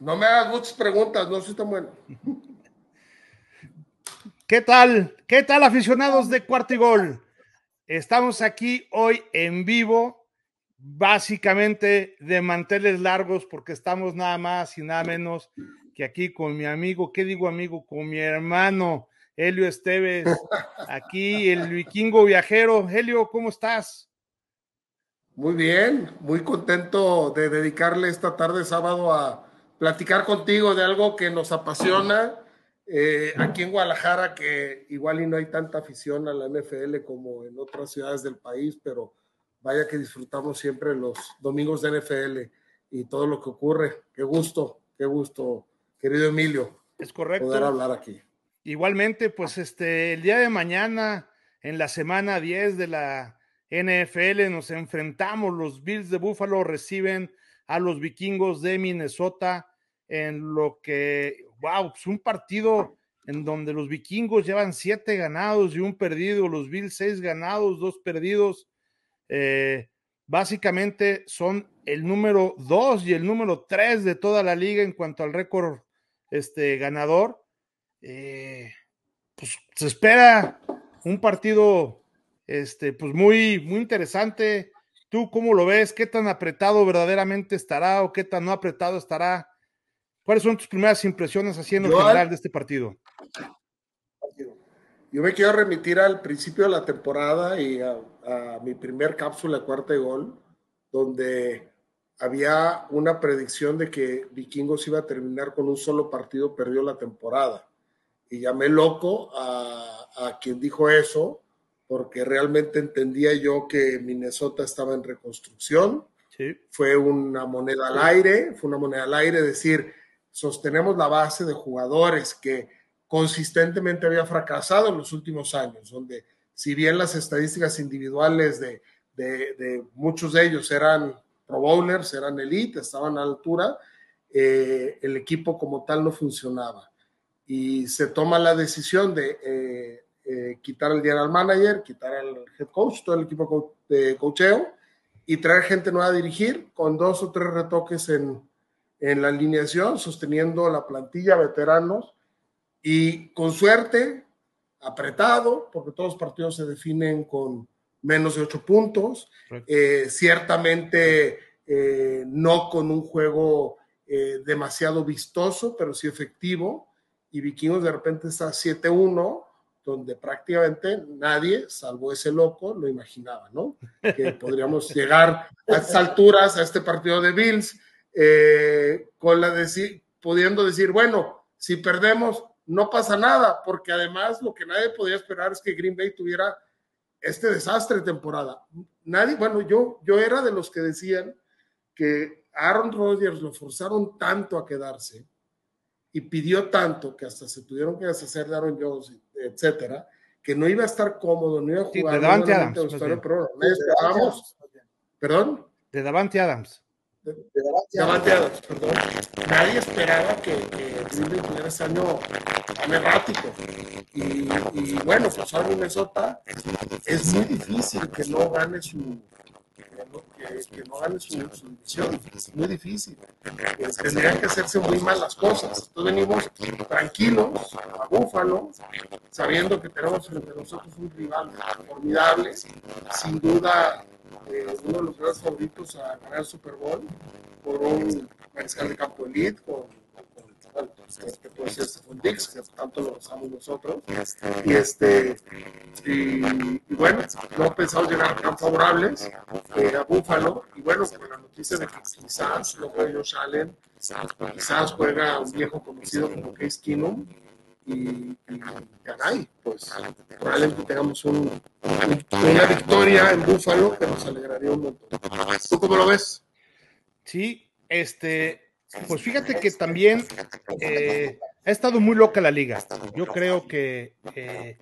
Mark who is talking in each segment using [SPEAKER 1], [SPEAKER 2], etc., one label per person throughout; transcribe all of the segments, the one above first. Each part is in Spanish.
[SPEAKER 1] No me hagas muchas preguntas, no soy tan bueno.
[SPEAKER 2] ¿Qué tal? ¿Qué tal, aficionados de Cuarto y Gol? Estamos aquí hoy en vivo, básicamente de manteles largos, porque estamos nada más y nada menos que aquí con mi amigo, ¿qué digo amigo? Con mi hermano Helio Esteves, aquí el vikingo viajero. Helio, ¿cómo estás?
[SPEAKER 1] Muy bien, muy contento de dedicarle esta tarde sábado a platicar contigo de algo que nos apasiona eh, aquí en Guadalajara, que igual y no hay tanta afición a la NFL como en otras ciudades del país, pero vaya que disfrutamos siempre los domingos de NFL y todo lo que ocurre. Qué gusto, qué gusto, querido Emilio.
[SPEAKER 2] Es correcto.
[SPEAKER 1] Poder hablar aquí.
[SPEAKER 2] Igualmente, pues este, el día de mañana, en la semana 10 de la NFL, nos enfrentamos. Los Bills de Buffalo reciben a los vikingos de Minnesota en lo que, wow, es un partido en donde los vikingos llevan siete ganados y un perdido, los Bills seis ganados, dos perdidos. Eh, básicamente son el número dos y el número tres de toda la liga en cuanto al récord este, ganador. Eh, pues se espera un partido este, pues muy, muy interesante. ¿Tú cómo lo ves? ¿Qué tan apretado verdaderamente estará o qué tan no apretado estará ¿Cuáles son tus primeras impresiones haciendo general de este partido?
[SPEAKER 1] Yo me quiero remitir al principio de la temporada y a, mi primer cápsula cuarta de gol, donde había una predicción de que Vikingos iba a terminar con un solo partido, perdió la temporada. Y llamé loco a, a quien dijo eso, porque realmente entendía yo que Minnesota estaba en reconstrucción. Sí. Fue una moneda al aire, fue una moneda al aire decir, sostenemos la base de jugadores que consistentemente había fracasado en los últimos años, donde si bien las estadísticas individuales de, muchos de ellos eran pro bowlers, eran elite, estaban a altura, eh, el equipo como tal no funcionaba. Y se toma la decisión de eh, eh, quitar el general manager, quitar al head coach, todo el equipo de cocheo, y traer gente nueva a dirigir con dos o tres retoques en, en la alineación, sosteniendo la plantilla veteranos y con suerte, apretado, porque todos los partidos se definen con menos de ocho puntos, eh, ciertamente eh, no con un juego eh, demasiado vistoso, pero sí efectivo, y Vikingos de repente está 7-1, donde prácticamente nadie, salvo ese loco, lo imaginaba, ¿no? Que podríamos llegar a estas alturas, a este partido de Bills, eh, con la pudiendo decir, bueno, si perdemos, no pasa nada, porque además lo que nadie podía esperar es que Green Bay tuviera este desastre de temporada. Nadie, bueno, yo, yo era de los que decían que Aaron Rodgers lo forzaron tanto a quedarse y pidió tanto que hasta se tuvieron que deshacer de Aaron Jones, etcétera, que no iba a estar cómodo, no iba a jugar.
[SPEAKER 2] de Davante Adams.
[SPEAKER 1] ¿Perdón?
[SPEAKER 2] De Davante Adams
[SPEAKER 1] de, perdón. Nadie esperaba que, que tuviera ese año tan errático. Y, y, bueno, pues ahora Minnesota es muy difícil que no gane su que, no gane su, división. Es muy difícil. Tendrían que hacerse muy mal las cosas. Entonces venimos tranquilos a Búfalo, sabiendo que tenemos entre nosotros un rival formidable, sin duda eh, uno de los grandes favoritos a ganar el Super Bowl por un mariscal de campo elite con, con, que puede ser Stephon Dix, que tanto lo usamos nosotros. Y, este, y, bueno, no pensamos llegar tan favorables eh, a Buffalo. Y bueno, con la noticia de que quizás lo juega Josh Allen, quizás juega un viejo conocido como Case Keenum y, y caray, pues probablemente tengamos un, una victoria en Búfalo que nos alegraría un montón. ¿Tú cómo lo ves?
[SPEAKER 2] Sí, este, pues fíjate que también eh, ha estado muy loca la liga. Yo creo que eh,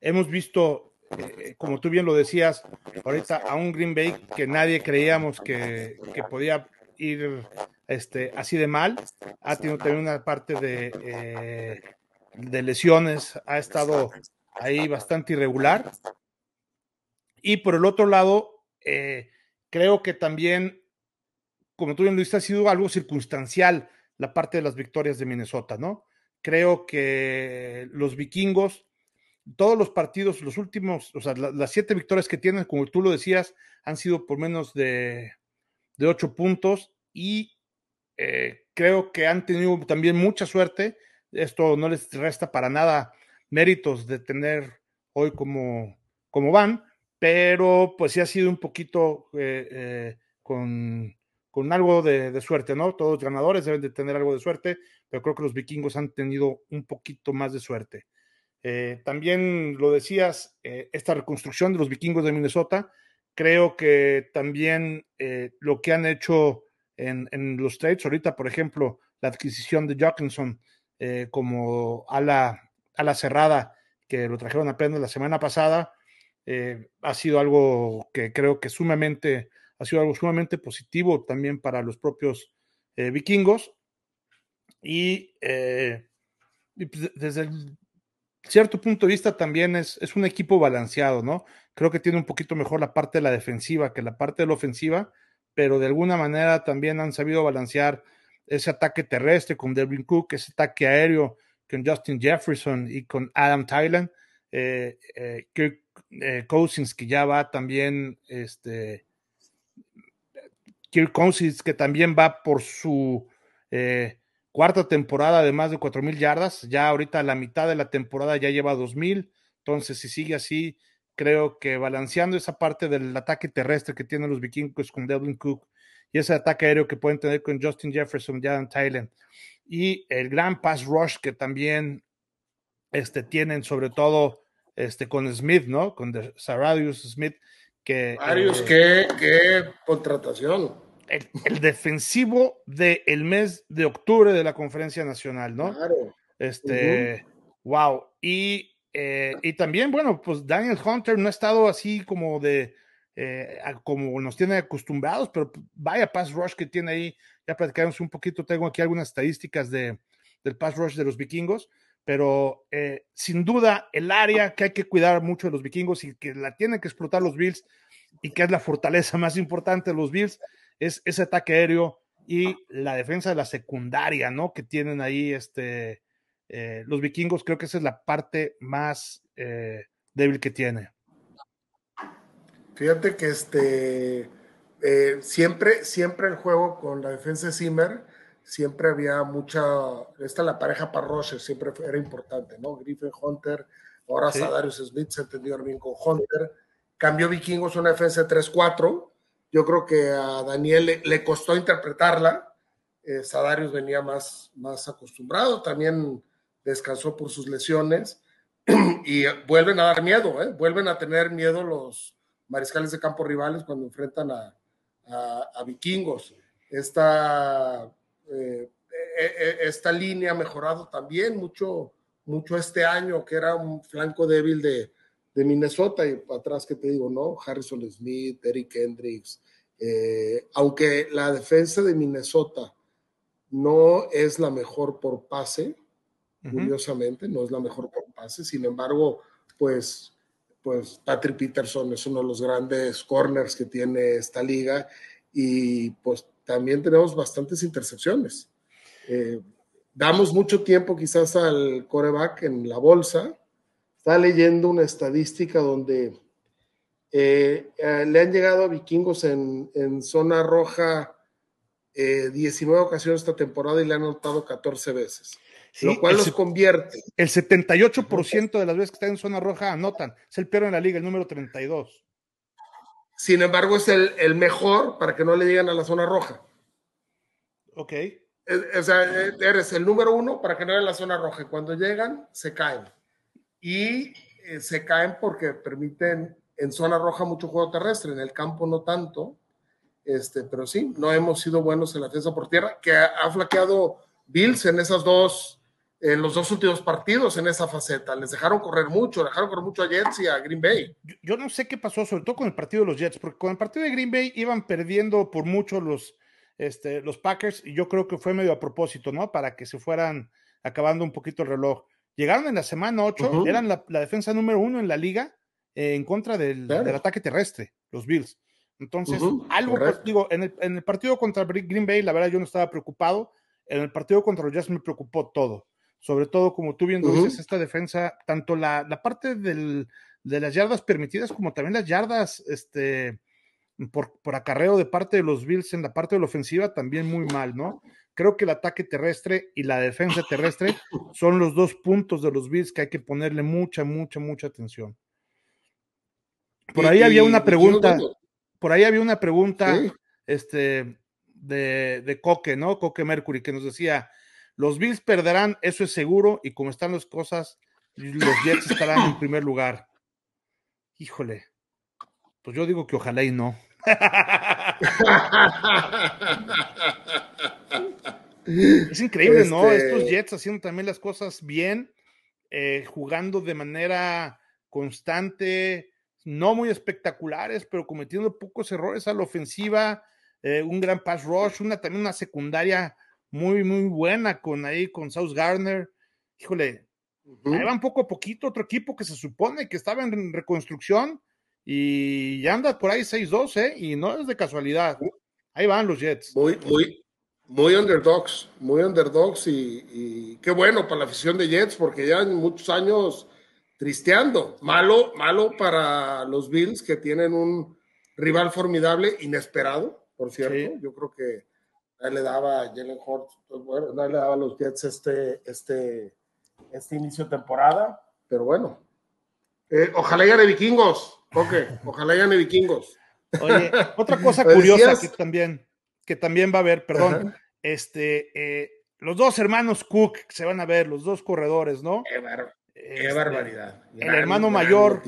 [SPEAKER 2] hemos visto, eh, como tú bien lo decías, ahorita a un Green Bay que nadie creíamos que, que podía ir este, así de mal. Ha tenido también una parte de de lesiones, ha estado ahí bastante irregular. Y por el otro lado, eh, creo que también, como tú bien lo dices, ha sido algo circunstancial. la parte de las victorias de Minnesota, ¿no? Creo que los vikingos, todos los partidos, los últimos, o sea, las siete victorias que tienen, como tú lo decías, han sido por menos de, de ocho puntos y eh, creo que han tenido también mucha suerte. Esto no les resta para nada méritos de tener hoy como, como van, pero pues sí ha sido un poquito eh, eh, con, con, algo de, suerte, ¿no? Todos ganadores deben de tener algo de suerte, pero creo que los vikingos han tenido un poquito más de suerte. también lo decías, esta reconstrucción de los vikingos de Minnesota, creo que también lo que han hecho en, los trades. Ahorita, por ejemplo, la adquisición de Jockinson eh, como ala, ala cerrada, que lo trajeron apenas la semana pasada, eh, ha sido algo que creo que sumamente, ha sido algo sumamente positivo también para los propios eh, vikingos. Y, pues, desde cierto punto de vista también es, es, un equipo balanceado, ¿no? Creo que tiene un poquito mejor la parte de la defensiva que la parte de la ofensiva, pero de alguna manera también han sabido balancear ese ataque terrestre con Devin Cook, ese ataque aéreo con Justin Jefferson y con Adam Thailand, eh, eh, Kirk eh, Cousins que ya va también, este, Kirk Cousins que también va por su cuarta temporada de más de cuatro mil yardas, ya ahorita la mitad de la temporada ya lleva dos mil, entonces si sigue así, creo que balanceando esa parte del ataque terrestre que tienen los vikingos con Devlin Cook y ese ataque aéreo que pueden tener con Justin Jefferson ya en Thailand y el gran pass rush que también este, tienen sobre todo este, con Smith, ¿no? Con Saradius Smith. Que,
[SPEAKER 1] eh, qué, contratación.
[SPEAKER 2] El, defensivo del mes de octubre de la conferencia nacional, ¿no? Claro. Este, wow. Y eh, y también, bueno, pues Daniel Hunter no ha estado así como de, eh, como nos tiene acostumbrados, pero vaya pass rush que tiene ahí. Ya platicamos un poquito, tengo aquí algunas estadísticas de, del pass rush de los vikingos, pero eh, sin duda el área que hay que cuidar mucho de los vikingos y que la tienen que explotar los Bills y que es la fortaleza más importante de los Bills es ese ataque aéreo y la defensa de la secundaria, ¿no? Que tienen ahí este eh, los vikingos creo que esa es la parte más eh, débil que tiene.
[SPEAKER 1] Fíjate que este siempre, siempre el juego con la defensa de Zimmer, siempre había mucha, esta la pareja Parroche siempre era importante, ¿no? Griffin Hunter, ahora Sadarius Smith se entendió bien con Hunter, cambió Vikingos una defensa de 3-4, yo creo que a Daniel le, costó interpretarla, Sadarius venía más, más acostumbrado, también descansó por sus lesiones y vuelven a dar miedo, ¿eh? vuelven a tener miedo los mariscales de campo rivales cuando enfrentan a, vikingos. Esta, eh, e, e, esta línea ha mejorado también mucho, mucho este año, que era un flanco débil de, Minnesota y atrás que te digo, ¿no? Harrison Smith, Eric Hendricks. Eh, aunque la defensa de Minnesota no es la mejor por pase, curiosamente, no es la mejor por pase, sin embargo, pues, pues Patrick Peterson es uno de los grandes corners que tiene esta liga y pues también tenemos bastantes intercepciones. Eh, damos mucho tiempo quizás al coreback en la bolsa. Está leyendo una estadística donde eh, eh, le han llegado a vikingos en, en zona roja 19 ocasiones esta temporada y le han anotado 14 veces lo cual los convierte.
[SPEAKER 2] El 78% de las veces que están en zona roja anotan. Es el peor en la liga, el número 32.
[SPEAKER 1] Sin embargo, es el, mejor para que no le lleguen a la zona roja.
[SPEAKER 2] Ok.
[SPEAKER 1] O sea, eres el número uno para que no a la zona roja. Y cuando llegan, se caen. Y eh, se caen porque permiten en zona roja mucho juego terrestre, en el campo no tanto. Este, pero sí, no hemos sido buenos en la defensa por tierra, que ha flaqueado Bills en esas dos en los dos últimos partidos en esa faceta. Les dejaron correr mucho, dejaron correr mucho a Jets y a Green Bay.
[SPEAKER 2] Yo, no sé qué pasó, sobre todo con el partido de los Jets, porque con el partido de Green Bay iban perdiendo por mucho los, este, los Packers y yo creo que fue medio a propósito, ¿no? Para que se fueran acabando un poquito el reloj. Llegaron en la semana 8, eran la, defensa número uno en la liga eh, en contra del, ataque terrestre, los Bills. Entonces, algo, pues, digo, en el, en el partido contra Green Bay, la verdad yo no estaba preocupado En el partido contra los Jets me preocupó todo. Sobre todo, como tú bien dices, esta defensa, tanto la, parte de las yardas permitidas como también las yardas este, por, por acarreo de parte de los Bills en la parte de la ofensiva, también muy mal, ¿no? Creo que el ataque terrestre y la defensa terrestre son los dos puntos de los Bills que hay que ponerle mucha, mucha, mucha atención. Por ahí había una pregunta, por ahí había una pregunta, este, de, de Coque, ¿no? Coque Mercury, que nos decía, los Bills perderán, eso es seguro, y como están las cosas, los Jets estarán en primer lugar. Híjole, pues yo digo que ojalá y no. es increíble, ¿no? Este Estos Jets haciendo también las cosas bien, eh, jugando de manera constante, no muy espectaculares, pero cometiendo pocos errores a la ofensiva, eh, un gran pass rush, una también una secundaria muy, muy buena con ahí, con South Garner. Híjole, ahí van poco a poquito otro equipo que se supone que estaba en reconstrucción y ya anda por ahí 6-2, ¿eh? Y no es de casualidad. Ahí van los Jets.
[SPEAKER 1] Muy, muy, muy underdogs, muy underdogs y, y qué bueno para la afición de Jets porque ya en muchos años tristeando. Malo, malo para los Bills que tienen un rival formidable, inesperado, por cierto. Yo creo que le daba a Jalen Hurts, pues, bueno, le daba a los Jets este, este, este inicio de temporada, pero bueno. Eh, ojalá de vikingos, ok, ojalá de vikingos.
[SPEAKER 2] Oye, otra cosa curiosa que también, que también va a haber, perdón, este, eh, los dos hermanos Cook se van a ver, los dos corredores, ¿no?
[SPEAKER 1] Qué, este, barbaridad.
[SPEAKER 2] el hermano mayor,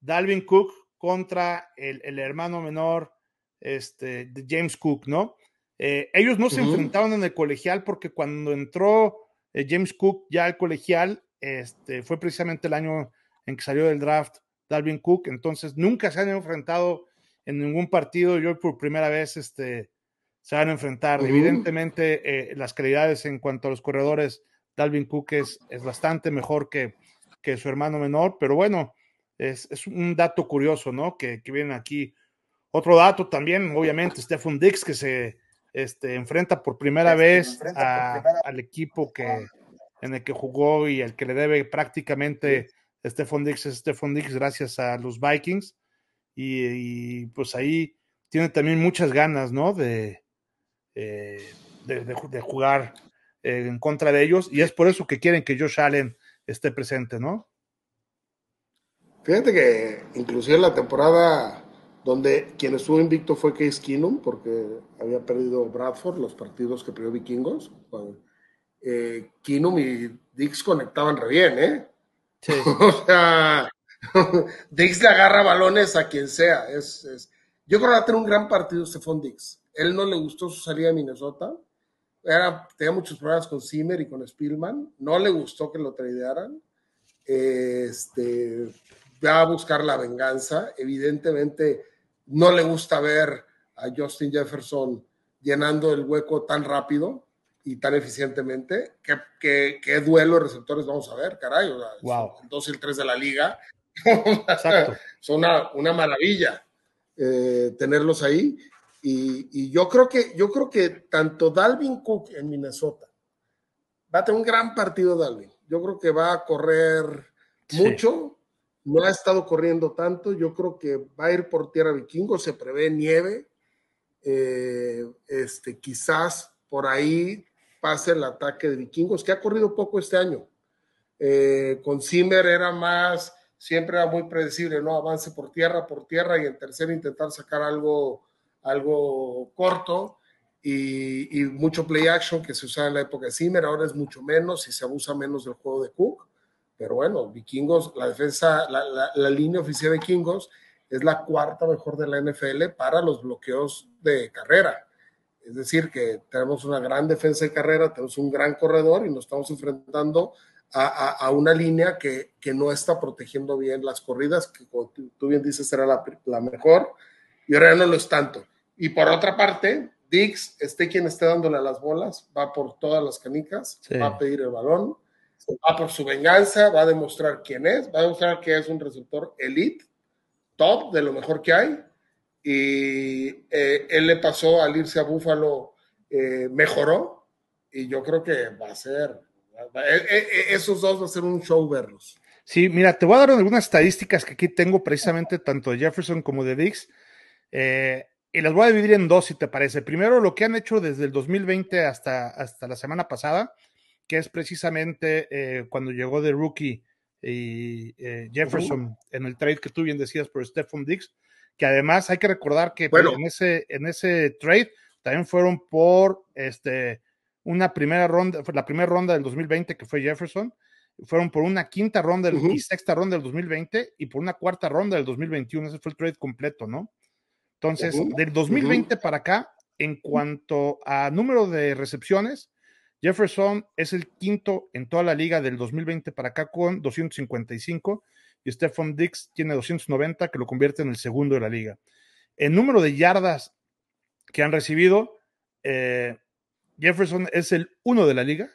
[SPEAKER 2] Dalvin Cook, contra el, el hermano menor, este, de James Cook, ¿no? Eh, ellos no se enfrentaron en el colegial porque cuando entró eh, James Cook ya al colegial, este, fue precisamente el año en que salió del draft Dalvin Cook, entonces nunca se han enfrentado en ningún partido y hoy por primera vez este, se van a enfrentar. Evidentemente, eh, las calidades en cuanto a los corredores, Dalvin Cook es, es bastante mejor que, que, su hermano menor, pero bueno, es, es un dato curioso, ¿no? Que, que viene aquí. Otro dato también, obviamente, Stephen Dix, que se este, enfrenta por primera vez al equipo que, en el que jugó y el que le debe prácticamente Stephon Dix es Stephon Dix gracias a los Vikings. Y, pues ahí tiene también muchas ganas, ¿no? De, eh, de, jugar eh, en contra de ellos. Y es por eso que quieren que Josh Allen esté presente, ¿no?
[SPEAKER 1] Fíjate que inclusive la temporada donde quien estuvo invicto fue Case Keenum, porque había perdido Bradford los partidos que perdió Vikingos. Eh, Keenum y Dix conectaban re bien, ¿eh? Sí. o sea, Dix le agarra balones a quien sea. Es, Yo creo que va a tener un gran partido Stephon Dix. Él no le gustó su salida de Minnesota. Era, tenía muchos problemas con Zimmer y con Spielman. No le gustó que lo tradearan. Este, va a buscar la venganza. Evidentemente, no le gusta ver a Justin Jefferson llenando el hueco tan rápido y tan eficientemente. ¿Qué, qué, duelo de receptores vamos a ver, caray?
[SPEAKER 2] wow.
[SPEAKER 1] El 2 y el 3 de la liga. Son una, una maravilla eh, tenerlos ahí. Y, yo, creo que, yo creo que tanto Dalvin Cook en Minnesota va a tener un gran partido, Dalvin. Yo creo que va a correr mucho no ha estado corriendo tanto. Yo creo que va a ir por tierra vikingo, se prevé nieve. Eh, este, quizás por ahí pase el ataque de vikingos, que ha corrido poco este año. Eh, con Zimmer era más, siempre era muy predecible, ¿no? Avance por tierra, por tierra y en tercero intentar sacar algo, algo corto y, y, mucho play action que se usaba en la época de Zimmer, ahora es mucho menos y se abusa menos del juego de Cook. Pero bueno, Vikingos, la defensa, la, línea oficial de Vikingos es la cuarta mejor de la NFL para los bloqueos de carrera. Es decir, que tenemos una gran defensa de carrera, tenemos un gran corredor y nos estamos enfrentando a, una línea que, no está protegiendo bien las corridas, que como tú, bien dices era la, mejor, y ahora ya no lo es tanto. Y por otra parte, Dix, esté quien esté dándole a las bolas, va por todas las canicas, va a pedir el balón, va por su venganza, va a demostrar quién es, va a demostrar que es un receptor elite, top, de lo mejor que hay. Y eh, él le pasó al irse a Búfalo, eh, mejoró. y yo creo que va a ser, esos dos va a ser un show verlos.
[SPEAKER 2] Sí, mira, te voy a dar algunas estadísticas que aquí tengo precisamente tanto de Jefferson como de Dix. Eh, y las voy a dividir en dos, si te parece. Primero, lo que han hecho desde el 2020 hasta, hasta la semana pasada, que es precisamente eh, cuando llegó de rookie y eh, Jefferson en el trade que tú bien decías por Stephon Dix, que además hay que recordar que en, ese, en ese trade también fueron por este, una primera ronda, la primera ronda del 2020 que fue Jefferson, fueron por una quinta ronda y sexta ronda del 2020 y por una cuarta ronda del 2021. Ese fue el trade completo, ¿no? Entonces, del 2020 para acá, en cuanto a número de recepciones, Jefferson es el quinto en toda la liga del 2020 para acá con 255 y Stephon Dix tiene 290 que lo convierte en el segundo de la liga. El número de yardas que han recibido, eh, Jefferson es el uno de la liga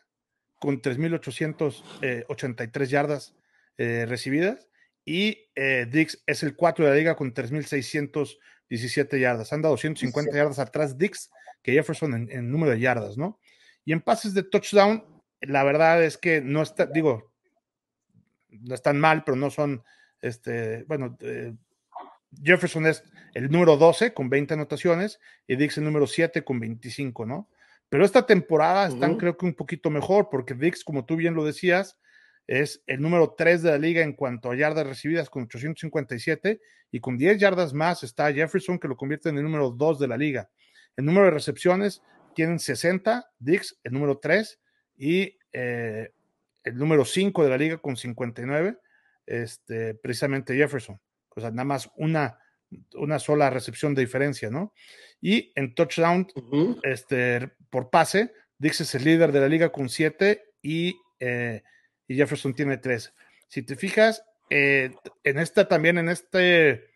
[SPEAKER 2] con 3.883 yardas eh, recibidas y eh, Dix es el 4 de la liga con 3.617 yardas. Anda 250 yardas atrás Dix que Jefferson en, número de yardas, ¿no? Y en pases de touchdown, la verdad es que no está, digo, no están mal, pero no son, este, bueno, eh, Jefferson es el número 12 con 20 anotaciones y Dix el número 7 con 25, ¿no? Pero esta temporada están creo que un poquito mejor porque Dix, como tú bien lo decías, es el número 3 de la liga en cuanto a yardas recibidas con 857 y con 10 yardas más está Jefferson que lo convierte en el número 2 de la liga. El número de recepciones tienen 60, Dix el número 3 y eh, el número 5 de la liga con 59, este, precisamente Jefferson. O sea, nada más una, una sola recepción de diferencia, ¿no? Y en touchdown, este, por pase, Dix es el líder de la liga con siete y, eh, y Jefferson tiene tres. Si te fijas, eh, en esta también, en este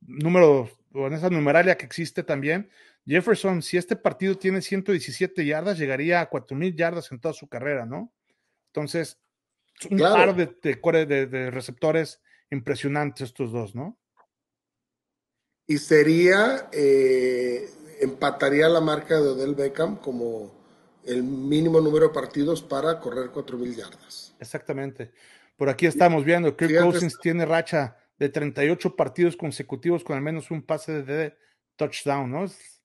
[SPEAKER 2] número, o en esa numeralia que existe también, Jefferson, si este partido tiene 117 yardas, llegaría a 4000 yardas en toda su carrera, ¿no? Entonces, un par de, de, de receptores impresionantes estos dos, ¿no?
[SPEAKER 1] y sería, eh, empataría la marca de Odell Beckham como el mínimo número de partidos para correr 4.000 yardas.
[SPEAKER 2] Exactamente. Por aquí estamos viendo, Kirk Cousins tiene racha de 38 partidos consecutivos con al menos un pase de touchdown, ¿no? Es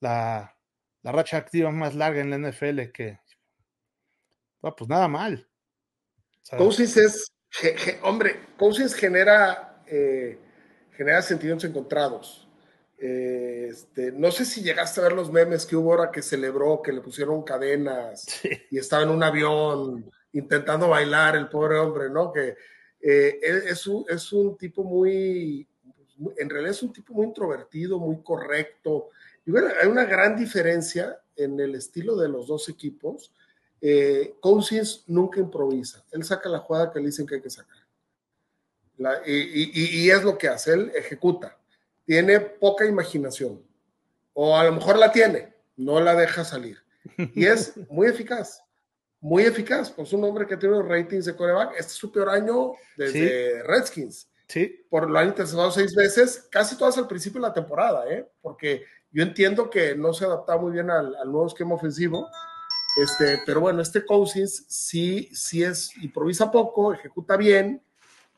[SPEAKER 2] la, racha activa más larga en la NFL que... pues nada mal.
[SPEAKER 1] Cousins es, hombre, Cousins genera... Eh, genera sentimientos encontrados. Eh, este, no sé si llegaste a ver los memes que hubo ahora que celebró, que le pusieron cadenas y estaba en un avión intentando bailar el pobre hombre, ¿no? Que eh, es, un, es un tipo muy, en realidad es un tipo muy introvertido, muy correcto. Y bueno, hay una gran diferencia en el estilo de los dos equipos. Eh, nunca improvisa, él saca la jugada que le dicen que hay que sacar y, es lo que hace, él ejecuta. Tiene poca imaginación. O a lo mejor la tiene, no la deja salir. Y es muy eficaz. Muy eficaz. Pues un hombre que tiene los ratings de coreback. Este es su peor año desde Redskins.
[SPEAKER 2] Sí.
[SPEAKER 1] Por lo han interceptado seis veces, casi todas al principio de la temporada, ¿eh? Porque yo entiendo que no se adaptaba muy bien al, nuevo esquema ofensivo. Este, pero bueno, este Cousins sí, sí es, improvisa poco, ejecuta bien,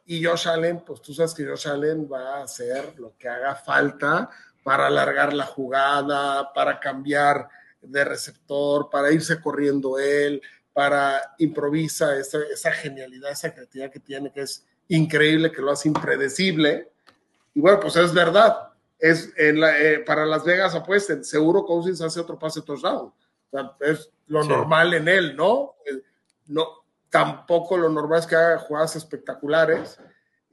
[SPEAKER 1] y Josh Allen, pues tú sabes que Josh Allen va a hacer lo que haga falta para alargar la jugada, para cambiar de receptor, para irse corriendo él, para improvisa esa, esa genialidad, esa creatividad que tiene, que es increíble, que lo hace impredecible. Y bueno, pues es verdad. Es en la, eh, para Las Vegas apuesten, seguro Cousins hace otro pase touchdown. O sea, es lo normal en él, ¿no? Eh, no, tampoco lo normal es que haga jugadas espectaculares.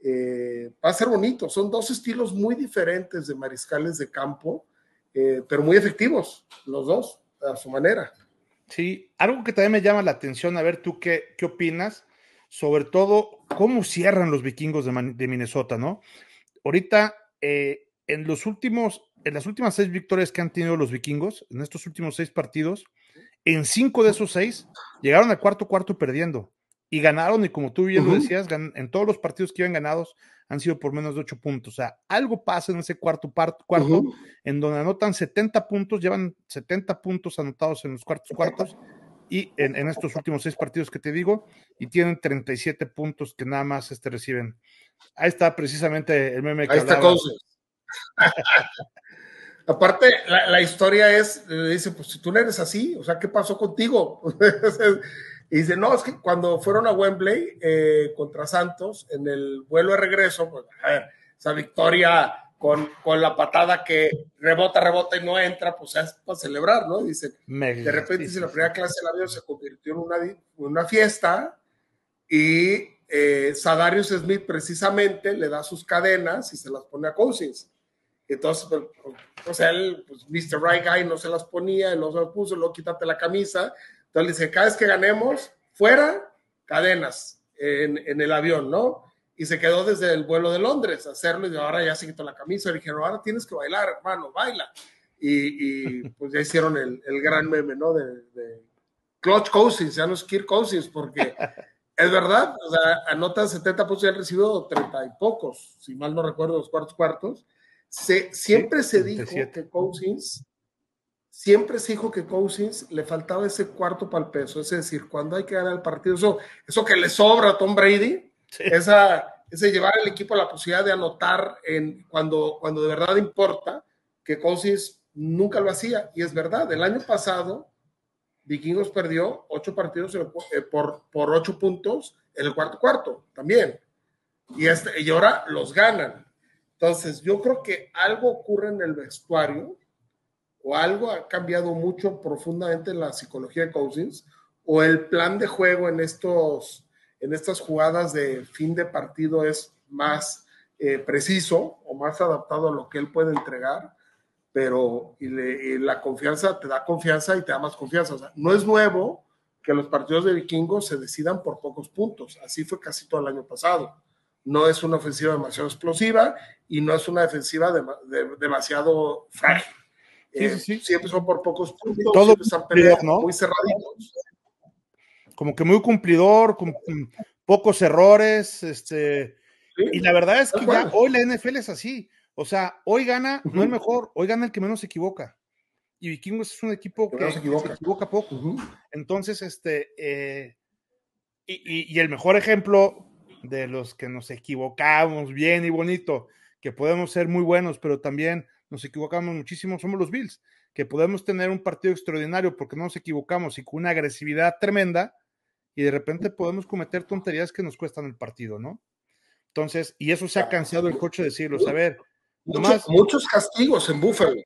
[SPEAKER 1] Eh, va a ser bonito. Son dos estilos muy diferentes de mariscales de campo, eh, pero muy efectivos, los dos, a su manera.
[SPEAKER 2] Sí, algo que también me llama la atención, a ver tú qué, qué opinas, sobre todo cómo cierran los vikingos de, Minnesota, ¿no? Ahorita, eh, en los últimos, en las últimas seis victorias que han tenido los vikingos, en estos últimos seis partidos, en cinco de esos seis llegaron al cuarto cuarto perdiendo y ganaron, y como tú bien lo decías, en todos los partidos que iban ganados han sido por menos de ocho puntos. O sea, algo pasa en ese cuarto cuarto, en donde anotan 70 puntos, llevan 70 puntos anotados en los cuartos cuartos y en, estos últimos seis partidos que te digo, y tienen 37 puntos que nada más este, reciben. Ahí está precisamente el meme
[SPEAKER 1] que Ahí está Aparte, la, historia es, le dice, pues si tú no eres así, o sea, ¿qué pasó contigo? y dice, no, es que cuando fueron a Wembley eh, contra Santos, en el vuelo de regreso, pues, a ver, esa victoria con, con, la patada que rebota, rebota y no entra, pues es para celebrar, ¿no? Dice, de repente, dice, la primera clase del avión se convirtió en una, una fiesta y eh, Sadarius Smith precisamente le da sus cadenas y se las pone a Cousins. Entonces, pues, o sea, él, pues, Mr. Right Guy no se las ponía, no se las puso, luego quítate la camisa. Entonces le dice, cada vez que ganemos, fuera, cadenas en, en, el avión, ¿no? Y se quedó desde el vuelo de Londres a hacerlo y ahora ya se quitó la camisa. Y dijeron, ahora tienes que bailar, hermano, baila. Y, y pues ya hicieron el, el, gran meme, ¿no? De, de Clutch Cousins, ya no es Kirk Cousins, porque es verdad, o sea, anota 70 puntos y han recibido 30 y pocos, si mal no recuerdo, los cuartos cuartos se, siempre se dijo que Cousins, siempre se dijo que Cousins le faltaba ese cuarto para el peso, es decir, cuando hay que ganar el partido, eso, eso que le sobra a Tom Brady, esa, ese llevar al equipo a la posibilidad de anotar en, cuando, cuando de verdad importa, que Cousins nunca lo hacía, y es verdad, el año pasado Vikingos perdió ocho partidos eh, por, por ocho puntos en el cuarto cuarto, también. Y, este, y ahora los ganan. Entonces, yo creo que algo ocurre en el vestuario o algo ha cambiado mucho profundamente en la psicología de Cousins o el plan de juego en, estos, en estas jugadas de fin de partido es más eh, preciso o más adaptado a lo que él puede entregar, pero la confianza te da confianza y te da más confianza. No es nuevo que los partidos de vikingos se decidan por pocos puntos. Así fue casi todo el año pasado no es una ofensiva demasiado explosiva y no es una defensiva demasiado frágil. Eh, siempre son por pocos puntos,
[SPEAKER 2] Todo
[SPEAKER 1] están muy cerraditos.
[SPEAKER 2] Como que muy cumplidor, con pocos errores, este, y la verdad es que ya hoy la NFL es así. O sea, hoy gana, no el mejor, hoy gana el que menos se equivoca. Y Vikingos es un equipo que, se, equivoca. poco. Entonces, este, eh, y, el mejor ejemplo de los que nos equivocamos bien y bonito, que podemos ser muy buenos, pero también nos equivocamos muchísimo, somos los Bills, que podemos tener un partido extraordinario porque no nos equivocamos y con una agresividad tremenda, y de repente podemos cometer tonterías que nos cuestan el partido, ¿no? Entonces, y eso se ha cansado el coche de decirlo, a ver.
[SPEAKER 1] muchos castigos en Buffalo.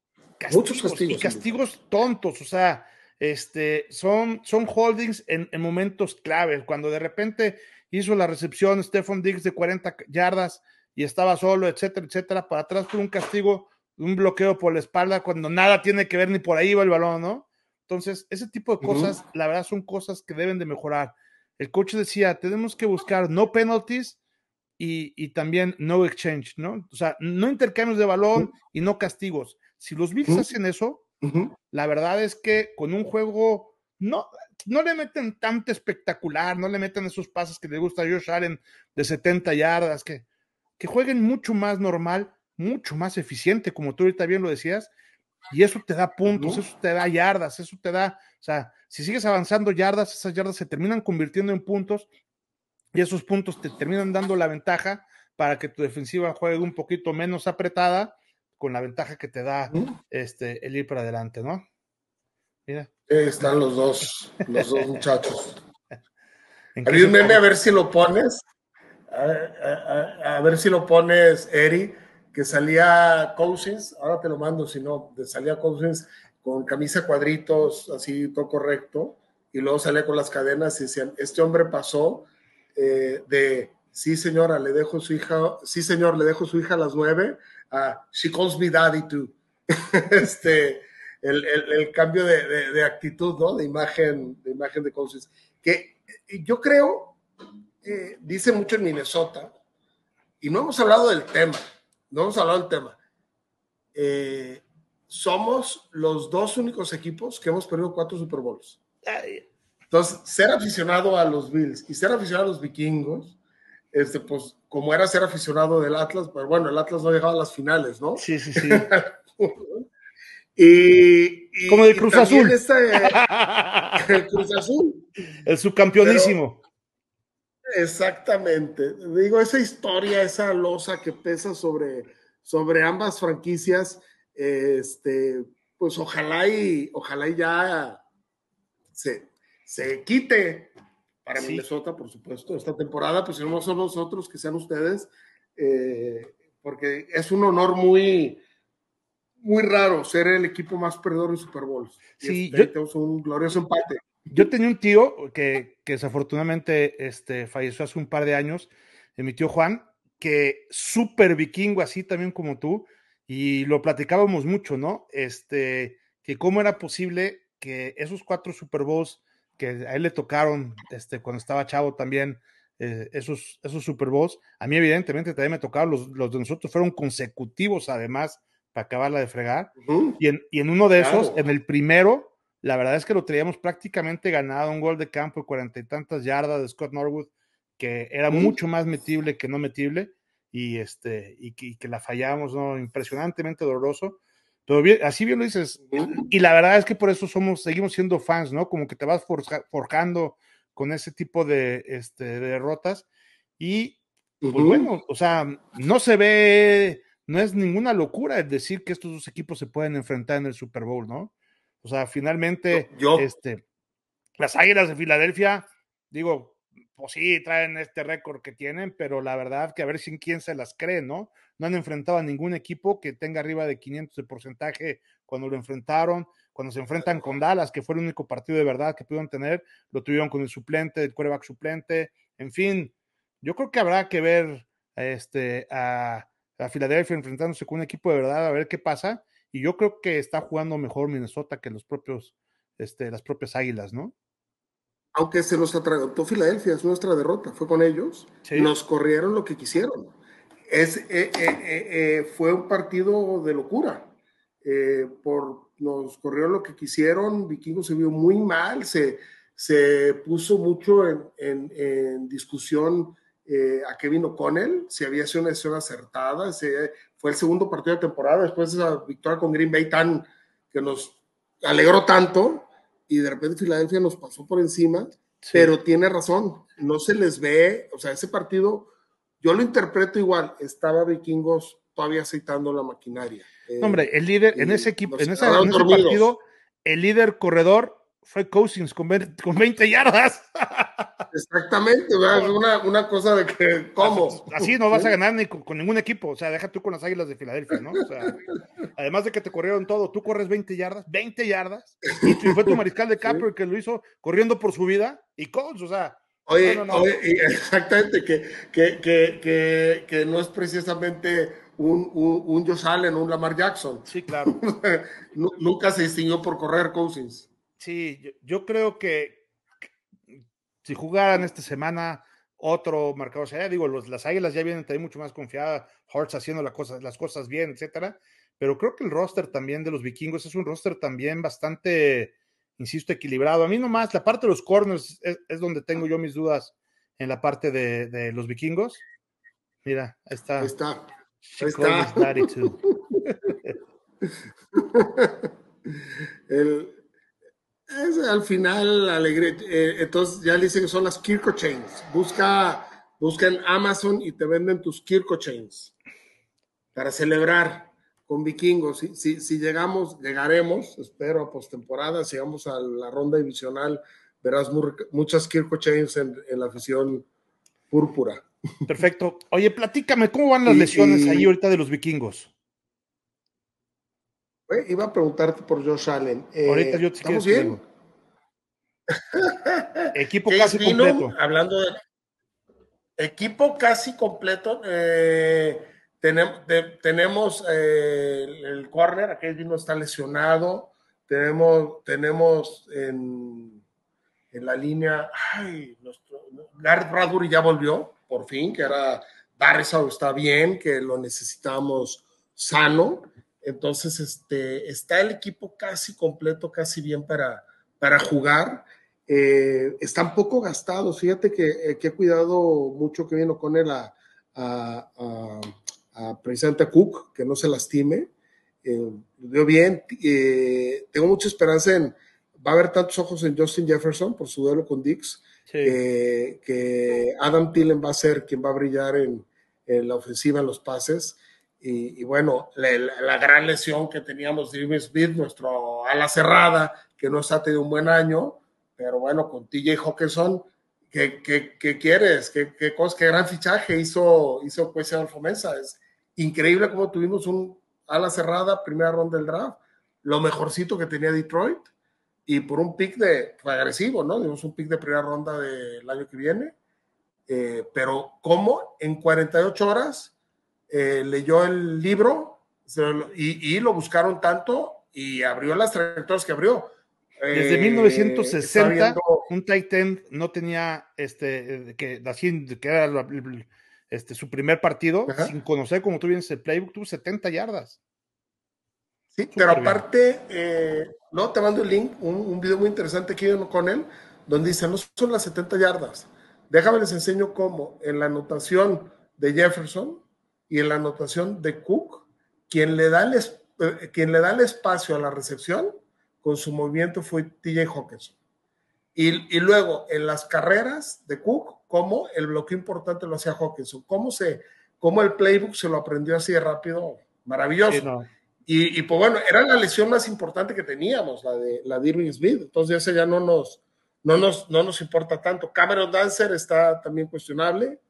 [SPEAKER 1] muchos castigos.
[SPEAKER 2] Y castigos tontos, o sea, este, son, son holdings en, en, momentos claves, cuando de repente hizo la recepción Stephon Diggs de 40 yardas y estaba solo, etcétera, etcétera, para atrás por un castigo, un bloqueo por la espalda cuando nada tiene que ver ni por ahí va el balón, ¿no? Entonces, ese tipo de cosas, la verdad, son cosas que deben de mejorar. El coach decía, tenemos que buscar no penalties y, también no exchange, ¿no? O sea, no intercambios de balón y no castigos. Si los Bills hacen eso, la verdad es que con un juego, no, no le meten tanto espectacular, no le meten esos pases que le gusta a Josh Allen de 70 yardas, que, que jueguen mucho más normal, mucho más eficiente, como tú ahorita bien lo decías, y eso te da puntos, eso te da yardas, eso te da, o sea, si sigues avanzando yardas, esas yardas se terminan convirtiendo en puntos y esos puntos te terminan dando la ventaja para que tu defensiva juegue un poquito menos apretada con la ventaja que te da este, el ir para adelante, ¿no?
[SPEAKER 1] Mira. están los dos, los dos muchachos. Un meme, a ver si lo pones. A, ver si lo pones, Eri, que salía Cousins, ahora te lo mando, si no, salía Cousins con camisa cuadritos, así todo correcto, y luego salía con las cadenas y decían, este hombre pasó eh, de, sí señora, le dejo su hija, sí señor, le dejo su hija a las nueve, a she calls me daddy too. este, el, cambio de, actitud, ¿no? De imagen, de imagen de Cousins. Que eh, yo creo, eh, dice mucho en Minnesota, y no hemos hablado del tema, no hemos hablado del tema. Eh, somos los dos únicos equipos que hemos perdido cuatro Super Bowls. Entonces, ser aficionado a los Bills y ser aficionado a los vikingos, este, pues, como era ser aficionado del Atlas, pero bueno, el Atlas no llegaba a las finales, ¿no?
[SPEAKER 2] Sí, sí, sí.
[SPEAKER 1] Y,
[SPEAKER 2] Como el Cruz Azul.
[SPEAKER 1] el Cruz Azul.
[SPEAKER 2] El subcampeonísimo.
[SPEAKER 1] Exactamente. Digo, esa historia, esa losa que pesa sobre, sobre ambas franquicias, este, pues ojalá y ojalá y ya se, se quite para Minnesota, por supuesto, esta temporada, pues si no son nosotros, que sean ustedes, eh, porque es un honor muy, muy raro ser el equipo más perdedor en Super Bowls.
[SPEAKER 2] Sí,
[SPEAKER 1] este, tenemos un glorioso empate.
[SPEAKER 2] Yo tenía un tío que, que desafortunadamente este, falleció hace un par de años, mi tío Juan, que súper vikingo, así también como tú, y lo platicábamos mucho, ¿no? Este, que cómo era posible que esos cuatro Super Bowls que a él le tocaron este, cuando estaba chavo también, eh, esos, esos Super Bowls, a mí evidentemente también me tocaron, los, los de nosotros fueron consecutivos además para acabarla de fregar, y, en, y, en, uno de esos, en el primero, la verdad es que lo teníamos prácticamente ganado, un gol de campo de cuarenta y tantas yardas de Scott Norwood, que era mucho más metible que no metible, y, este, y, que, y que la fallamos, ¿no? impresionantemente doloroso, pero bien, así bien lo dices. Y la verdad es que por eso somos, seguimos siendo fans, ¿no? Como que te vas forja, forjando con ese tipo de, este, de derrotas. Y, pues uh -huh. bueno, o sea, no se ve, no es ninguna locura el decir que estos dos equipos se pueden enfrentar en el Super Bowl, ¿no? O sea, finalmente,
[SPEAKER 1] yo, yo.
[SPEAKER 2] este, las Águilas de Filadelfia, digo, pues sí, traen este récord que tienen, pero la verdad que a ver sin quién se las cree, ¿no? No han enfrentado a ningún equipo que tenga arriba de 500 de porcentaje cuando lo enfrentaron, cuando se enfrentan con Dallas, que fue el único partido de verdad que pudieron tener, lo tuvieron con el suplente, el quarterback suplente, en fin, yo creo que habrá que ver este, a, a Filadelfia enfrentándose con un equipo de verdad, a ver qué pasa, y yo creo que está jugando mejor Minnesota que los propios, este, las propias Águilas, ¿no?
[SPEAKER 1] aunque se nos atragantó Filadelfia, es nuestra derrota, fue con ellos, sí. nos corrieron lo que quisieron. Es, eh, eh, eh, fue un partido de locura. por, nos corrieron lo que quisieron, Vikingo se vio muy mal, se, se puso mucho en, en, en discusión a Kevin O'Connell, si había sido una decisión acertada, se, fue el segundo partido de temporada, después de esa victoria con Green Bay tan, que nos alegró tanto, y de repente Filadelfia nos pasó por encima, sí. pero tiene razón, no se les ve, o sea, ese partido, yo lo interpreto igual, estaba Vikingos todavía aceitando la maquinaria.
[SPEAKER 2] Eh, Hombre, el líder, en ese equipo, en, esa, en, ese partido, el líder corredor fue Cousins con 20, con 20 yardas.
[SPEAKER 1] Exactamente, una, una, cosa de que, ¿cómo?
[SPEAKER 2] Así no vas a ganar ni con, con, ningún equipo, o sea, deja tú con las Águilas de Filadelfia, ¿no? O sea, además de que te corrieron todo, tú corres 20 yardas, 20 yardas, y fue tu mariscal de campo sí. el que lo hizo corriendo por su vida, y Colts, o sea.
[SPEAKER 1] Oye, no, no, no. oye exactamente, que, que, que, que, que no es precisamente un, un, un Josh Allen, un Lamar Jackson.
[SPEAKER 2] Sí, claro.
[SPEAKER 1] Nunca se distinguió por correr Cousins.
[SPEAKER 2] Sí, yo, yo creo que si jugaran esta semana otro marcador, o sea, digo, los, las águilas ya vienen también mucho más confiadas, Hortz haciendo la cosa, las cosas bien, etcétera, pero creo que el roster también de los vikingos es un roster también bastante, insisto, equilibrado. A mí nomás, la parte de los corners es, es donde tengo yo mis dudas en la parte de, de los vikingos. Mira, ahí está.
[SPEAKER 1] Ahí está. Ahí está. el, es, al final, alegre. Eh, entonces ya le dicen que son las Kirko Chains. Busca, busca en Amazon y te venden tus Kirko Chains para celebrar con vikingos. Si, si, si llegamos, llegaremos, espero, a postemporada, si llegamos a la ronda divisional, verás muchas Kirko Chains en, en, la afición púrpura.
[SPEAKER 2] Perfecto. Oye, platícame, ¿cómo van las y, lesiones y, ahí ahorita de los vikingos?
[SPEAKER 1] Iba a preguntarte por Josh Allen. Eh,
[SPEAKER 2] Ahorita yo te
[SPEAKER 1] ¿Estamos bien?
[SPEAKER 2] Equipo casi completo.
[SPEAKER 1] Hablando de equipo casi completo. Eh, tenemos de, tenemos eh, el, el, corner, aquel vino está lesionado. Tenemos, tenemos en, en la línea, ay, nuestro, Garrett Bradbury ya volvió, por fin, que era Darrisaw está bien, que lo necesitamos sano. Entonces, este, está el equipo casi completo, casi bien para, para jugar. Eh, están poco gastados. Fíjate que, eh, que, he cuidado mucho que vino con él a, a, a, a precisamente a Cook, que no se lastime. eh, bien. Eh, tengo mucha esperanza en, va a haber tantos ojos en Justin Jefferson por su duelo con Dix, que Adam Tillen va a ser quien va a brillar en, la ofensiva, en los pases. Y, bueno, la, gran lesión que teníamos de Jimmy Smith, nuestro ala cerrada, que no ha tenido un buen año, pero bueno, con TJ Hawkinson, ¿qué, qué, quieres? ¿Qué, qué, qué gran fichaje hizo, hizo pues Alfomensa? Es increíble cómo tuvimos un ala cerrada, primera ronda del draft, lo mejorcito que tenía Detroit, y por un pick de agresivo, ¿no? Dimos un pick de primera ronda del año que viene, eh, pero ¿cómo en 48 horas eh, leyó el libro y, y, lo buscaron tanto y abrió las trayectorias que abrió?
[SPEAKER 2] Desde 1960, eh, un Titan no tenía este, que, que era este, su primer partido, sin conocer, como tú vienes, el playbook, tuvo 70 yardas.
[SPEAKER 1] Sí, pero aparte, eh, no, te mando el link, un, un, video muy interesante que con él, donde dice, no son las 70 yardas. Déjame les enseño cómo en la anotación de Jefferson y en la anotación de Cook, quien le da el, eh, quien le da el espacio a la recepción con su movimiento fue TJ Hawkinson. Y, y, luego en las carreras de Cook, cómo el bloqueo importante lo hacía Hawkinson, cómo, se, cómo el playbook se lo aprendió así de rápido, maravilloso. y, y, pues bueno, era la lesión más importante que teníamos, la de, la de Irving Smith, entonces ese ya no nos, no, nos, no nos importa tanto. Cameron Dancer está también cuestionable,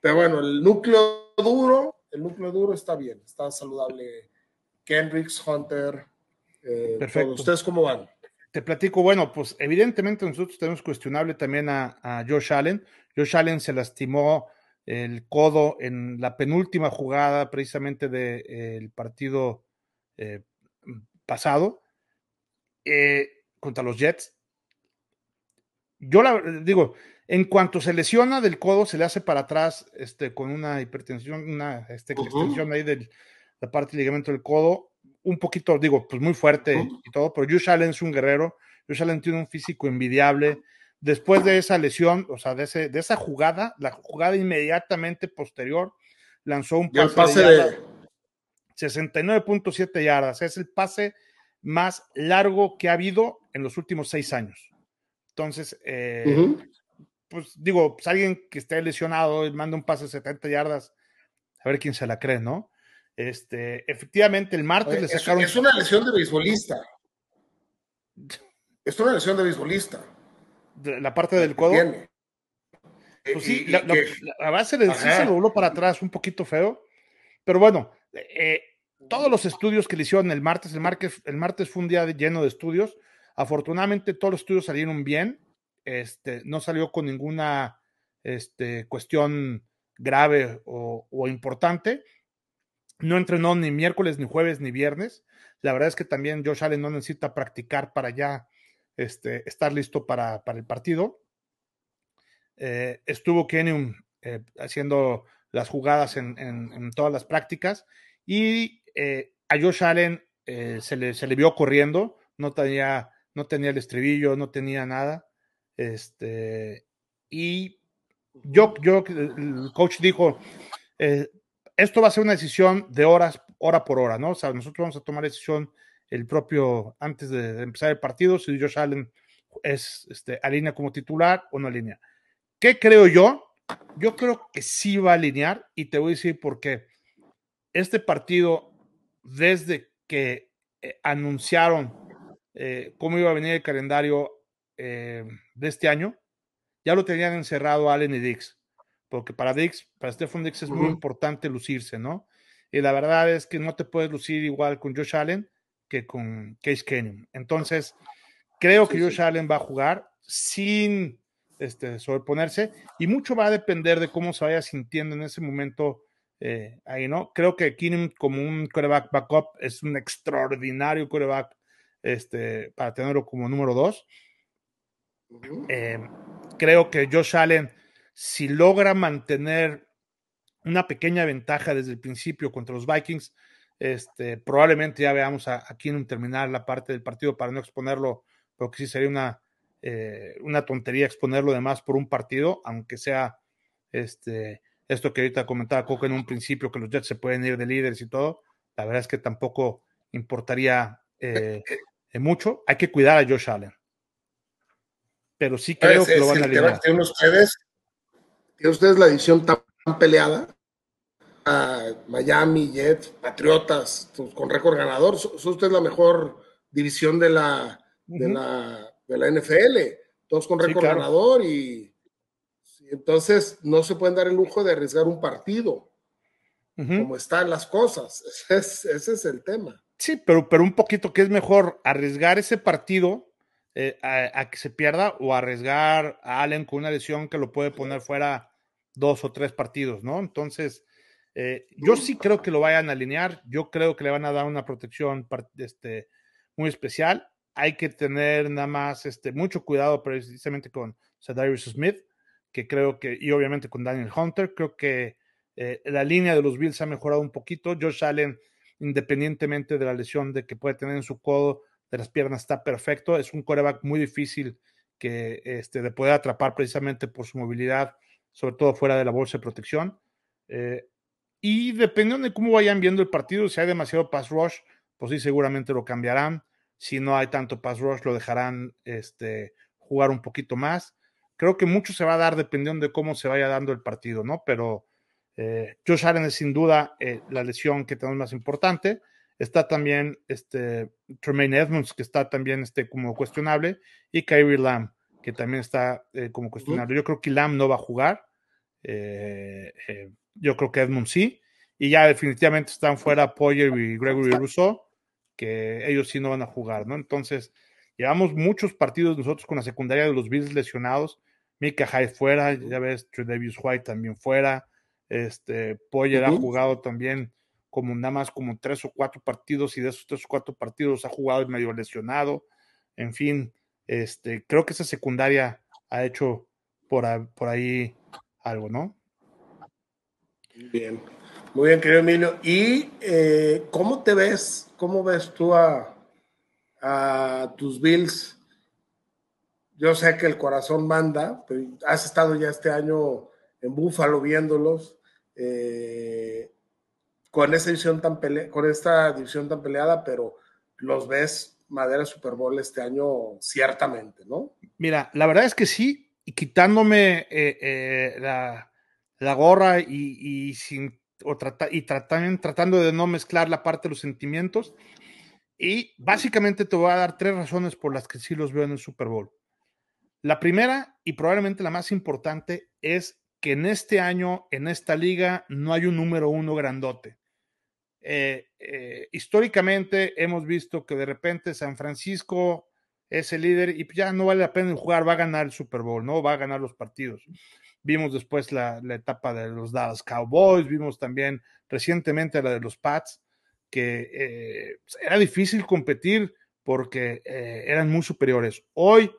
[SPEAKER 1] pero bueno, el núcleo duro, el núcleo duro está bien, está saludable. Kendricks, Hunter, eh, Perfecto. ¿Ustedes cómo van?
[SPEAKER 2] Te platico, bueno, pues evidentemente nosotros tenemos cuestionable también a, Josh Allen. Josh Allen se lastimó el codo en la penúltima jugada precisamente del de, partido eh, pasado eh, contra los Jets. Yo la digo, en cuanto se lesiona del codo, se le hace para atrás este, con una hipertensión, una este, extensión ahí de la parte del ligamento del codo un poquito, digo, pues muy fuerte y todo, pero Josh Allen es un guerrero, Josh Allen tiene un físico envidiable. Después de esa lesión, o sea, de, ese, de esa jugada, la jugada inmediatamente posterior, lanzó un
[SPEAKER 1] pase, de,
[SPEAKER 2] 69.7 yardas. Es el pase más largo que ha habido en los últimos seis años. Entonces, eh, pues digo, pues alguien que esté lesionado y manda un pase de 70 yardas, a ver quién se la cree, ¿no? Este, efectivamente, el martes le sacaron.
[SPEAKER 1] Es, una lesión de beisbolista. Es una lesión de beisbolista.
[SPEAKER 2] La parte del codo. Pues sí, la, base de sí se lo voló para atrás un poquito feo. Pero bueno, eh, todos los estudios que le hicieron el martes, el martes, el martes fue un día lleno de estudios. Afortunadamente, todos los estudios salieron bien. Este, no salió con ninguna este, cuestión grave o, importante. No entrenó ni miércoles, ni jueves, ni viernes. La verdad es que también Josh Allen no necesita practicar para ya este, estar listo para, el partido. Eh, estuvo Kenny eh, haciendo las jugadas en, todas las prácticas y eh, a Josh Allen se, le, se, le, vio corriendo, no tenía, no tenía el estribillo, no tenía nada. Este, y yo, yo, el coach dijo, esto va a ser una decisión de horas, hora por hora, ¿no? O sea, nosotros vamos a tomar decisión el propio, antes de, empezar el partido, si Josh Allen es, este, alinea como titular o no alinea. ¿Qué creo yo? Yo creo que sí va a alinear y te voy a decir por qué. Este partido, desde que eh, anunciaron eh, cómo iba a venir el calendario eh, de este año, ya lo tenían encerrado Allen y Dix porque para Dix, para Stephen Dix es muy importante lucirse, ¿no? Y la verdad es que no te puedes lucir igual con Josh Allen que con Case Keenum. Entonces, creo que Josh Allen va a jugar sin este, sobreponerse y mucho va a depender de cómo se vaya sintiendo en ese momento eh, ahí, ¿no? Creo que Keenum como un quarterback backup es un extraordinario quarterback este, para tenerlo como número dos. Eh, creo que Josh Allen si logra mantener una pequeña ventaja desde el principio contra los Vikings, este, probablemente ya veamos a, a terminar la parte del partido para no exponerlo, porque sí sería una, eh, una tontería exponerlo de más por un partido, aunque sea este, esto que ahorita comentaba Coco en un principio, que los Jets se pueden ir de líderes y todo, la verdad es que tampoco importaría eh, eh, mucho. Hay que cuidar a Josh Allen. Pero sí creo que lo van a alinear.
[SPEAKER 1] Tienen ustedes, tienen ustedes la edición tan peleada. Miami, Jets, Patriotas, pues, con récord ganador. Son ustedes la mejor división de la, de, la, de la NFL. Todos con récord ganador y entonces no se pueden dar el lujo de arriesgar un partido. Como están las cosas. Ese es, el tema.
[SPEAKER 2] Sí, pero, pero un poquito que es mejor arriesgar ese partido eh, a, que se pierda o arriesgar a Allen con una lesión que lo puede poner fuera dos o tres partidos, ¿no? Entonces, eh, yo sí creo que lo vayan a alinear. Yo creo que le van a dar una protección este, muy especial. Hay que tener nada más este, mucho cuidado precisamente con Cedarius Smith que creo que, y obviamente con Daniel Hunter, creo que eh, la línea de los Bills ha mejorado un poquito. Josh Allen, independientemente de la lesión de que puede tener en su codo, de las piernas, está perfecto. Es un coreback muy difícil que, este, de poder atrapar precisamente por su movilidad, sobre todo fuera de la bolsa de protección. Eh, y dependiendo de cómo vayan viendo el partido, si hay demasiado pass rush, pues sí, seguramente lo cambiarán. Si no hay tanto pass rush, lo dejarán este, jugar un poquito más creo que mucho se va a dar dependiendo de cómo se vaya dando el partido, ¿no? Pero eh, Josh Allen es sin duda eh, la lesión que tenemos más importante. Está también este, Tremaine Edmonds, que está también este, como cuestionable, y Kyrie Lamb, que también está eh, como cuestionable. Yo creo que Lamb no va a jugar. yo creo que Edmonds sí. Y ya definitivamente están fuera Poyer y Gregory Rousseau, que ellos sí no van a jugar, ¿no? Entonces, llevamos muchos partidos nosotros con la secundaria de los Bills lesionados Mika Hyde fuera, ya ves, Tredavious White también fuera, este, Poyer ha jugado también como nada más como tres o cuatro partidos y de esos tres o cuatro partidos ha jugado medio lesionado, en fin, este, creo que esa secundaria ha hecho por, por ahí algo, ¿no?
[SPEAKER 1] Bien, muy bien, querido Emilio. ¿Y eh, cómo te ves? ¿Cómo ves tú a, a tus Bills? yo sé que el corazón manda, pero has estado ya este año en Búfalo viéndolos, eh, con, esta división tan con esta división tan peleada, pero los ves madera Super Bowl este año ciertamente, ¿no?
[SPEAKER 2] Mira, la verdad es que sí, y quitándome eh, eh, la, gorra y, sin, o y tratando de no mezclar la parte de los sentimientos, y básicamente te voy a dar tres razones por las que sí los veo en el Super Bowl. La primera y probablemente la más importante es que en este año, en esta liga, no hay un número uno grandote. Eh, eh, históricamente hemos visto que de repente San Francisco es el líder y ya no vale la pena jugar, va a ganar el Super Bowl, ¿no? Va a ganar los partidos. Vimos después la, etapa de los Dallas Cowboys, vimos también recientemente la de los Pats, que eh, era difícil competir porque eran muy superiores. Hoy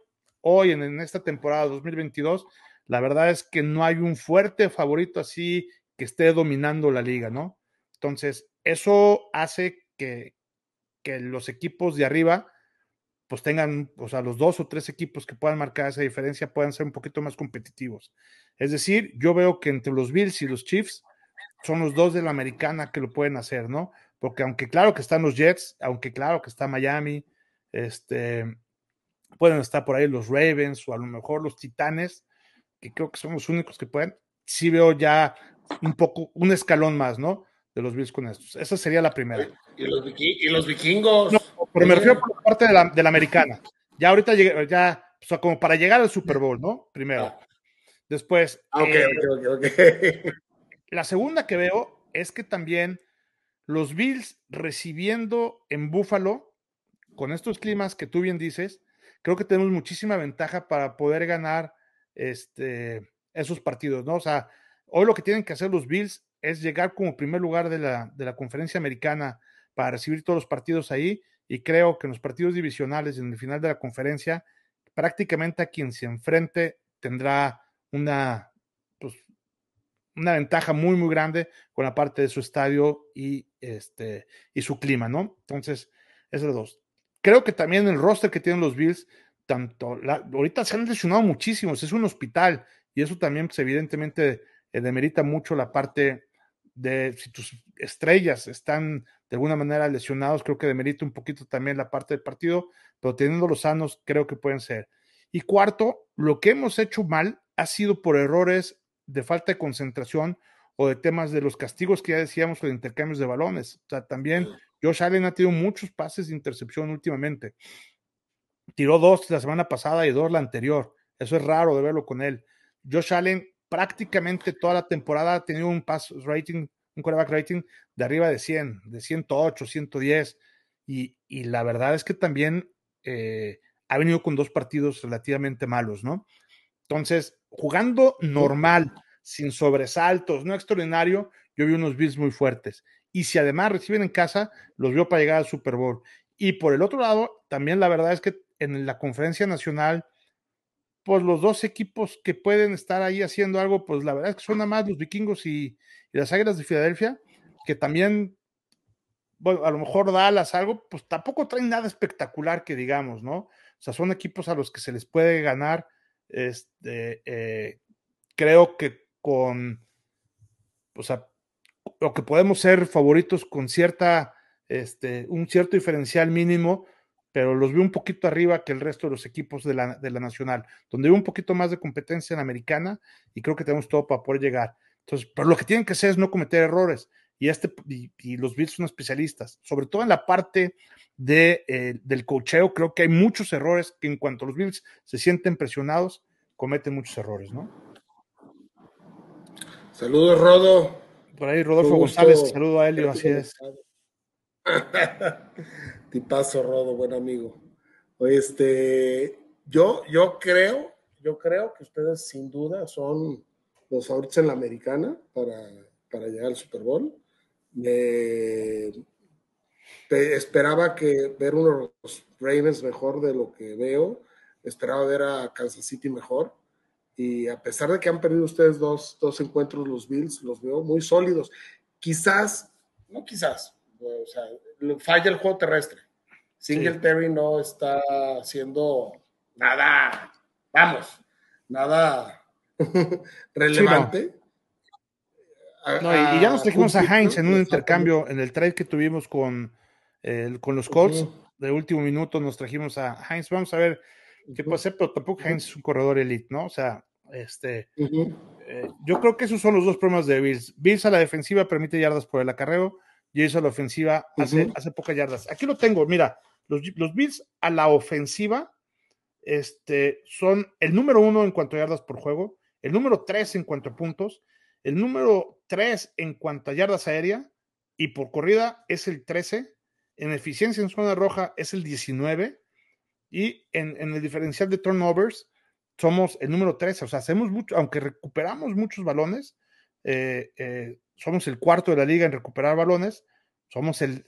[SPEAKER 2] hoy en, esta temporada 2022, la verdad es que no hay un fuerte favorito así que esté dominando la liga, ¿no? Entonces, eso hace que, que los equipos de arriba pues tengan, o sea, los dos o tres equipos que puedan marcar esa diferencia puedan ser un poquito más competitivos. Es decir, yo veo que entre los Bills y los Chiefs son los dos de la americana que lo pueden hacer, ¿no? Porque aunque claro que están los Jets, aunque claro que está Miami, este, pueden estar por ahí los Ravens o a lo mejor los Titanes, que creo que son los únicos que pueden. Sí veo ya un poco, un escalón más, ¿no? De los Bills con estos. Esa sería la primera.
[SPEAKER 1] ¿Y los, vikingos? No,
[SPEAKER 2] pero me refiero por parte de la, de la americana. Ya ahorita, ya, o sea, como para llegar al Super Bowl, ¿no? Primero. Ah. Después.
[SPEAKER 1] Ah, ok, ok, ok,
[SPEAKER 2] La segunda que veo es que también los Bills recibiendo en Buffalo, con estos climas que tú bien dices, creo que tenemos muchísima ventaja para poder ganar este, esos partidos, ¿no? O sea, hoy lo que tienen que hacer los Bills es llegar como primer lugar de la, de la conferencia americana para recibir todos los partidos ahí y creo que en los partidos divisionales en el final de la conferencia prácticamente a quien se enfrente tendrá una pues, una ventaja muy muy grande con la parte de su estadio y este y su clima, ¿no? Entonces, esos dos creo que también el roster que tienen los Bills, tanto ahorita se han lesionado muchísimos, es un hospital y eso también pues, evidentemente eh, demerita mucho la parte de si tus estrellas están de alguna manera lesionados, creo que demerita un poquito también la parte del partido, pero teniendo los sanos, creo que pueden ser. Y cuarto, lo que hemos hecho mal ha sido por errores de falta de concentración o de temas de los castigos que ya decíamos con intercambios de balones. O sea, también Josh Allen ha tenido muchos pases de intercepción últimamente. Tiró dos la semana pasada y dos la anterior. Eso es raro de verlo con él. Josh Allen prácticamente toda la temporada ha tenido un pass rating, un quarterback rating de arriba de 100, de 108, 110. Y, la verdad es que también eh, ha venido con dos partidos relativamente malos, ¿no? Entonces, jugando normal, sin sobresaltos, no extraordinario, yo vi unos Bills muy fuertes. Y si además reciben en casa, los vio para llegar al Super Bowl. Y por el otro lado, también la verdad es que en la conferencia nacional, pues los dos equipos que pueden estar ahí haciendo algo, pues la verdad es que nada más los vikingos y, las águilas de Filadelfia, que también, bueno, a lo mejor Dallas algo, pues tampoco traen nada espectacular que digamos, ¿no? O sea, son equipos a los que se les puede ganar, este, eh, creo que con, o sea, lo que podemos ser favoritos con cierta, este, un cierto diferencial mínimo, pero los veo un poquito arriba que el resto de los equipos de la, de la nacional, donde veo un poquito más de competencia en la americana y creo que tenemos todo para poder llegar. Entonces, pero lo que tienen que hacer es no cometer errores. Y, este, y, los Bills son especialistas, sobre todo en la parte de, eh, del cocheo. Creo que hay muchos errores que en cuanto los Bills se sienten presionados, cometen muchos errores, ¿no?
[SPEAKER 1] Saludos, Rodo.
[SPEAKER 2] Por ahí, Rodolfo González, saludo a Elio, así es.
[SPEAKER 1] Tipazo, Rodo, buen amigo. Este, yo, yo creo, yo creo que ustedes sin duda son los favoritos en la americana para, para llegar al Super Bowl. esperaba que ver unos Ravens mejor de lo que veo. Esperaba ver a Kansas City mejor y a pesar de que han perdido ustedes dos, dos encuentros los Bills, los veo muy sólidos. Quizás, no quizás, o sea, falla el juego terrestre. Singletary no está haciendo nada, vamos, nada relevante.
[SPEAKER 2] no. y, ya nos trajimos a, Heinz en un intercambio, en el trade que tuvimos con, con los Colts de último minuto, nos trajimos a Heinz. Vamos a ver qué puede ser, pero tampoco Heinz es un corredor elite, ¿no? O sea, este, eh, yo creo que esos son los dos problemas de Bills. Bills a la defensiva permite yardas por el acarreo y eso a la ofensiva hace, hace pocas yardas. Aquí lo tengo, mira, los, los, Bills a la ofensiva este, son el número uno en cuanto a yardas por juego, el número tres en cuanto a puntos, el número tres en cuanto a yardas aérea y por corrida es el 13, en eficiencia en zona roja es el 19 y en, en el diferencial de turnovers somos el número 13, o sea, hacemos mucho, aunque recuperamos muchos balones, eh, eh, somos el cuarto de la liga en recuperar balones, somos el,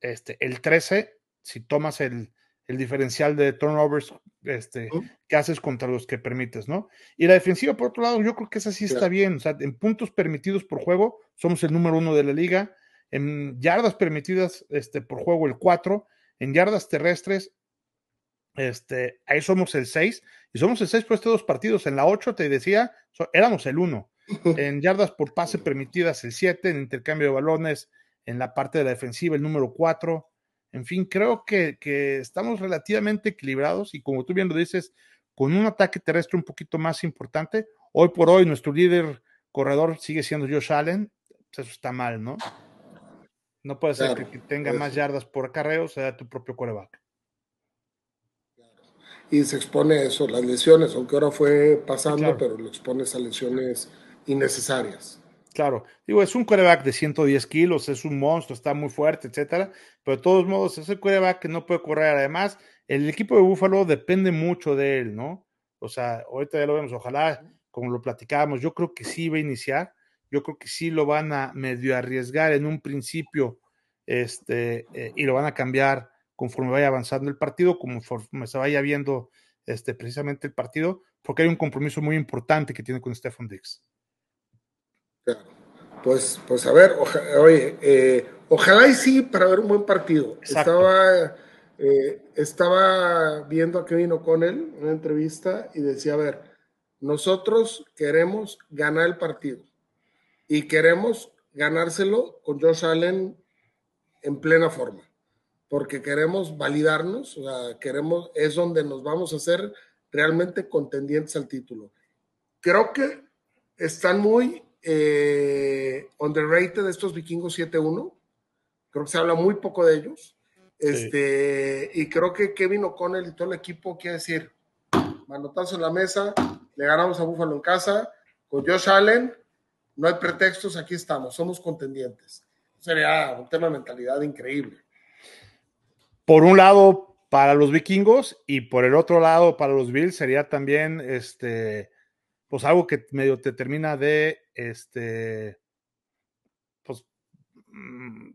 [SPEAKER 2] este, el 13 si tomas el, el diferencial de turnovers este, que haces contra los que permites, ¿no? Y la defensiva, por otro lado, yo creo que esa sí está bien, o sea, en puntos permitidos por juego, somos el número uno de la liga, en yardas permitidas este, por juego el 4, en yardas terrestres este, ahí somos el 6 y somos el 6 por estos dos partidos. En la 8 te decía, éramos el 1. En yardas por pase permitidas el 7, en intercambio de balones, en la parte de la defensiva el número 4. En fin, creo que, que, estamos relativamente equilibrados y como tú bien lo dices, con un ataque terrestre un poquito más importante. Hoy por hoy nuestro líder corredor sigue siendo Josh Allen. Pues eso está mal, ¿no? No puede ser que, tenga más yardas por acarreo, sea tu propio coreback
[SPEAKER 1] y se expone a eso, las lesiones, aunque ahora fue pasando, pero lo expones a lesiones innecesarias.
[SPEAKER 2] Claro, digo, es un quarterback de 110 kilos, es un monstruo, está muy fuerte, etcétera, pero de todos modos es el quarterback que no puede correr. Además, el equipo de Búfalo depende mucho de él, ¿no? O sea, ahorita ya lo vemos, ojalá, como lo platicábamos, yo creo que sí va a iniciar, yo creo que sí lo van a medio arriesgar en un principio, este, eh, y lo van a cambiar conforme vaya avanzando el partido, conforme se vaya viendo este, precisamente el partido, porque hay un compromiso muy importante que tiene con Stefan Dix.
[SPEAKER 1] Claro. Pues, pues a ver, oye, eh, ojalá y sí para ver un buen partido. Estaba, eh, estaba viendo a Kevin O'Connell en una entrevista y decía, a ver, nosotros queremos ganar el partido y queremos ganárselo con Josh Allen en plena forma, porque queremos validarnos, o sea, queremos, es donde nos vamos a hacer realmente contendientes al título. Creo que están muy eh, underrated estos vikingos 7-1, creo que se habla muy poco de ellos, este, y creo que Kevin O'Connell y todo el equipo quiere decir, manotazo en la mesa, le ganamos a Buffalo en casa, con Josh Allen, no hay pretextos, aquí estamos, somos contendientes. Sería un tema de mentalidad increíble.
[SPEAKER 2] Por un lado, para los vikingos y por el otro lado, para los Bills, sería también este, pues algo que medio te termina de, este, pues, mm,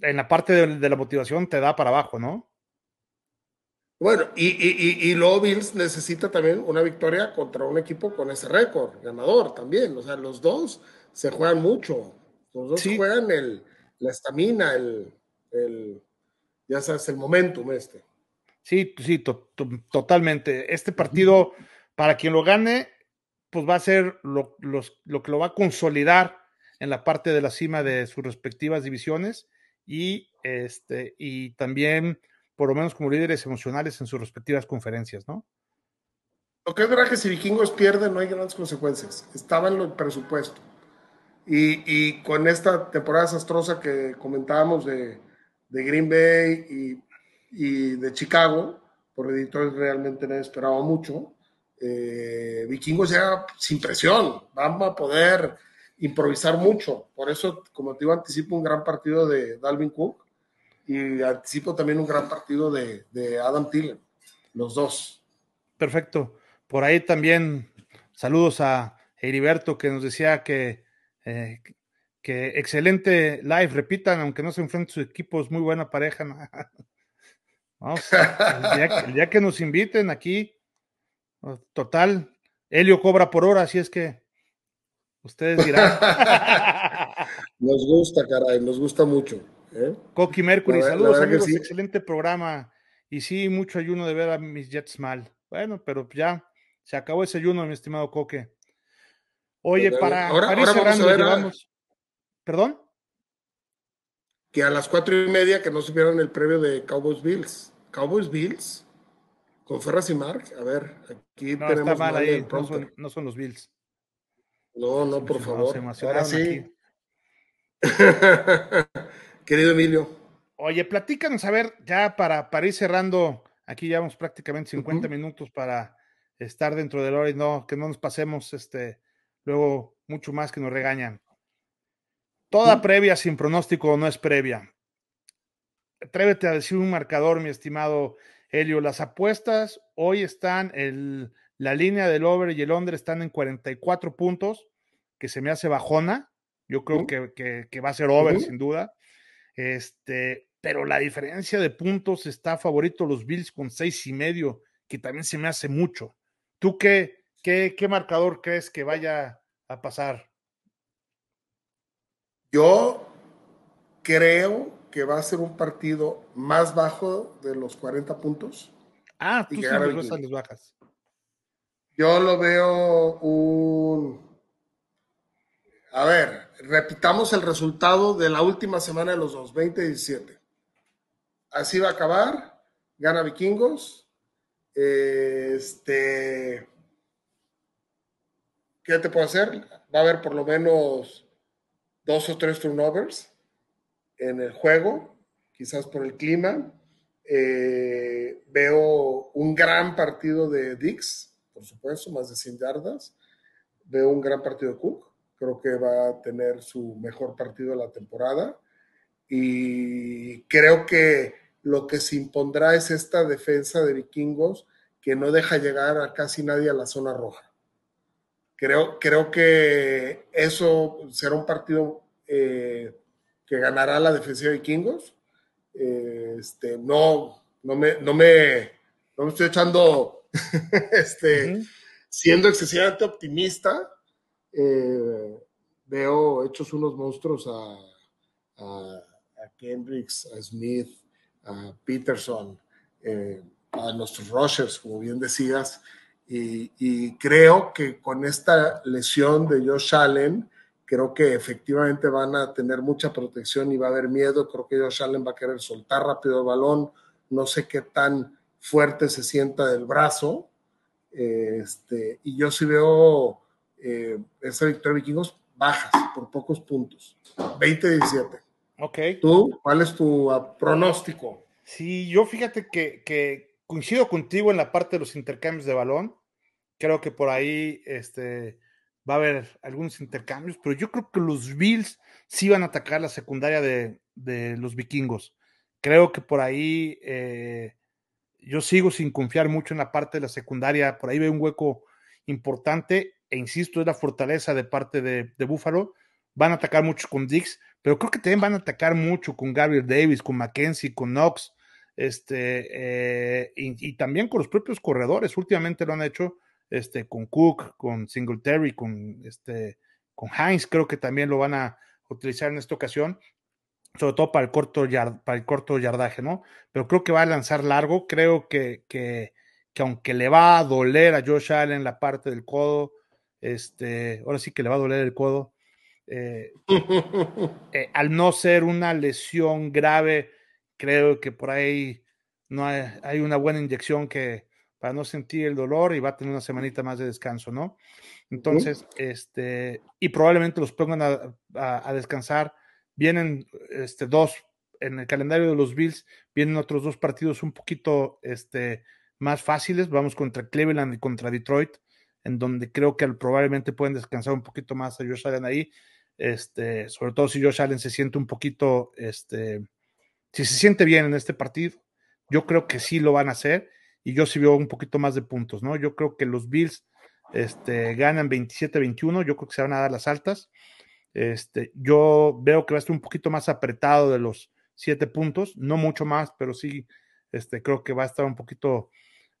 [SPEAKER 2] en la parte de, la motivación te da para abajo, ¿no?
[SPEAKER 1] Bueno, y, y, y, luego Bills necesita también una victoria contra un equipo con ese récord, ganador también. O sea, los dos se juegan mucho. Los dos juegan el, la estamina, el, el, ya sabes, el momentum este.
[SPEAKER 2] Sí, sí, totalmente. Este partido, para quien lo gane, pues va a ser lo, lo que lo va a consolidar en la parte de la cima de sus respectivas divisiones y, este, y también, por lo menos como líderes emocionales en sus respectivas conferencias, ¿no?
[SPEAKER 1] Lo que es verdad que si Vikingos pierden no hay grandes consecuencias. Estaba en el presupuesto. Y, y, con esta temporada desastrosa que comentábamos de, de Green Bay y, y, de Chicago, por editores realmente no esperaba mucho, eh, Vikingos ya sin presión, vamos a poder improvisar mucho. Por eso, como te digo, anticipo un gran partido de Dalvin Cook y anticipo también un gran partido de, Adam Thielen, los dos.
[SPEAKER 2] Perfecto. Por ahí también saludos a Heriberto que nos decía que, eh, que excelente live, repitan, aunque no se enfrenten sus equipos, muy buena pareja. Vamos, el día, que nos inviten aquí, total, Helio cobra por hora, así es que Ustedes dirán.
[SPEAKER 1] nos gusta, caray, nos gusta mucho. ¿eh?
[SPEAKER 2] Coqui Mercury, saludos amigos, excelente programa. Y sí, mucho ayuno de ver a mis Jets mal. Bueno, pero ya se acabó ese ayuno, mi estimado Coque. Oye, para,
[SPEAKER 1] ahora, ir cerrando,
[SPEAKER 2] ¿Perdón?
[SPEAKER 1] Que a las cuatro y media que no supieron el previo de Cowboys Bills. Cowboys Bills con Ferras y Mark. A ver, aquí
[SPEAKER 2] no, tenemos. Está mal ahí, no son los Bills.
[SPEAKER 1] No, no, por favor. Ahora sí. Querido Emilio.
[SPEAKER 2] Oye, platícanos, a ver, ya para, para ir cerrando, aquí llevamos prácticamente 50 minutos para estar dentro del hora y no, que no nos pasemos este, luego mucho más que nos regañan. Toda previa sin pronóstico no es previa. Atrévete a decir un marcador, mi estimado Helio. Las apuestas hoy están el la línea del over y el under están en 44 puntos, que se me hace bajona. Yo creo que, va a ser over, sin duda. Este, pero la diferencia de puntos está favorito los Bills con seis y medio, que también se me hace mucho. ¿Tú qué, qué, qué marcador crees que vaya a pasar?
[SPEAKER 1] Yo creo que va a ser un partido más bajo de los 40 puntos.
[SPEAKER 2] Ah, tú sí las bajas.
[SPEAKER 1] Yo lo veo un... A ver, repitamos el resultado de la última semana de los dos, 20-17. Así va a acabar, gana Vikingos. Este, ¿Qué te puedo hacer? Va a haber por lo menos dos o tres turnovers en el juego, quizás por el clima. Eh, veo un gran partido de Dix, por supuesto, más de 100 yardas. Veo un gran partido de Cook, creo que va a tener su mejor partido de la temporada y creo que lo que se impondrá es esta defensa de vikingos que no deja llegar a casi nadie a la zona roja. Creo, creo que eso será un partido eh, que ganará la defensa de vikingos. Eh, este, no, no, me, no, me, no me estoy echando este, siendo excesivamente optimista, eh, veo hechos unos monstruos a, a, Kendricks, a Smith, a Peterson, eh, a nuestros rushers, como bien decías, y, creo que con esta lesión de Josh Allen, Creo que efectivamente van a tener mucha protección y va a haber miedo. Creo que Josh Allen va a querer soltar rápido el balón. No sé qué tan fuerte se sienta del brazo. Este, y yo sí veo eh, esa victoria de vikingos bajas por pocos puntos. 20-17.
[SPEAKER 2] Ok.
[SPEAKER 1] ¿Tú? ¿Cuál es tu ah, pronóstico?
[SPEAKER 2] Sí, yo fíjate que, que, coincido contigo en la parte de los intercambios de balón. Creo que por ahí este, va a haber algunos intercambios, pero yo creo que los Bills sí van a atacar la secundaria de, los vikingos. Creo que por ahí eh, yo sigo sin confiar mucho en la parte de la secundaria, por ahí veo un hueco importante, e insisto, es la fortaleza de parte de, de Buffalo. Van a atacar mucho con Dix, pero creo que también van a atacar mucho con Gabriel Davis, con Mackenzie, con Knox, este, eh, y, también con los propios corredores. Últimamente lo han hecho este, con Cook, con Singletary, con, este, con Heinz, creo que también lo van a utilizar en esta ocasión, sobre todo para el corto, para el corto yardaje, ¿no? Pero creo que va a lanzar largo, creo que, que, aunque le va a doler a Josh Allen la parte del codo, este, ahora sí que le va a doler el codo, eh, eh, al no ser una lesión grave, creo que por ahí no hay una buena inyección que, para no sentir el dolor y va a tener una semanita más de descanso, ¿no? Entonces, este, y probablemente los pongan a, descansar. Vienen este, dos, en el calendario de los Bills, vienen otros dos partidos un poquito este, más fáciles. Vamos contra Cleveland y contra Detroit, en donde creo que probablemente pueden descansar un poquito más a Josh Allen ahí. Este, sobre todo si Josh Allen se siente un poquito, este, si se siente bien en este partido, yo creo que sí lo van a hacer y yo sí veo un poquito más de puntos, ¿no? Yo creo que los Bills este, ganan 27-21, yo creo que se van a dar las altas. Este, yo veo que va a estar un poquito más apretado de los siete puntos, no mucho más, pero sí este, creo que va a estar un poquito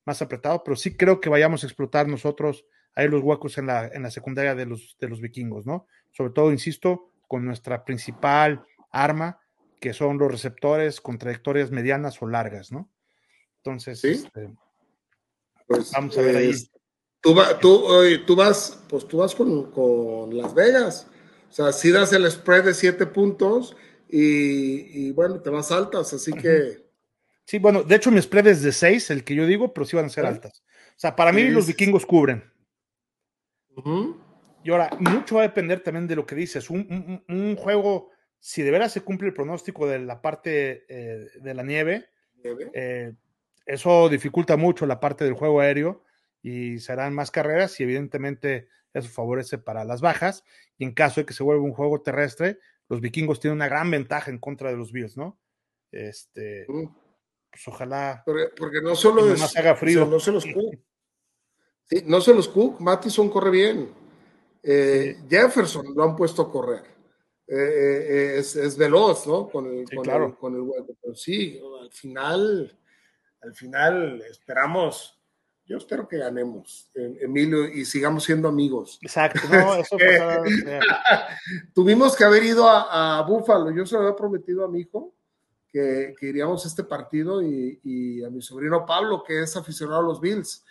[SPEAKER 2] más apretado, pero sí creo que vayamos a explotar nosotros ahí los huecos en la, en la secundaria de los, de los vikingos, ¿no? Sobre todo, insisto, con nuestra principal arma, que son los receptores con trayectorias medianas o largas, ¿no? Entonces, este,
[SPEAKER 1] pues, vamos a ver ahí. Tú, tú, tú, vas, pues tú vas con, Las Vegas. O sea, si das el spread de siete puntos y, bueno, te vas altas, así que.
[SPEAKER 2] Sí, bueno, de hecho mi spread es de seis, el que yo digo, pero sí van a ser altas. O sea, para mí los vikingos cubren. Y ahora, mucho va a depender también de lo que dices. Un, juego, si de veras se cumple el pronóstico de la parte eh, de la nieve, eh, eso dificulta mucho la parte del juego aéreo y serán más carreras y evidentemente eso favorece para las bajas. Y en caso de que se vuelva un juego terrestre, los vikingos tienen una gran ventaja en contra de los Bills, ¿no? Este, pues ojalá.
[SPEAKER 1] Porque, no solo es.
[SPEAKER 2] haga frío.
[SPEAKER 1] no se los Cook. Sí, no se los Cook. Mattison corre bien. Eh, Jefferson lo han puesto a correr. Eh, eh, es, veloz, ¿no? Con el, con, con el hueco. Pero sí, al final al final esperamos, yo espero que ganemos, Emilio, y sigamos siendo amigos.
[SPEAKER 2] Exacto, no, eso
[SPEAKER 1] Tuvimos que haber ido a, Búfalo, yo se lo había prometido a mi hijo que, iríamos a este partido y, a mi sobrino Pablo, que es aficionado a los Bills.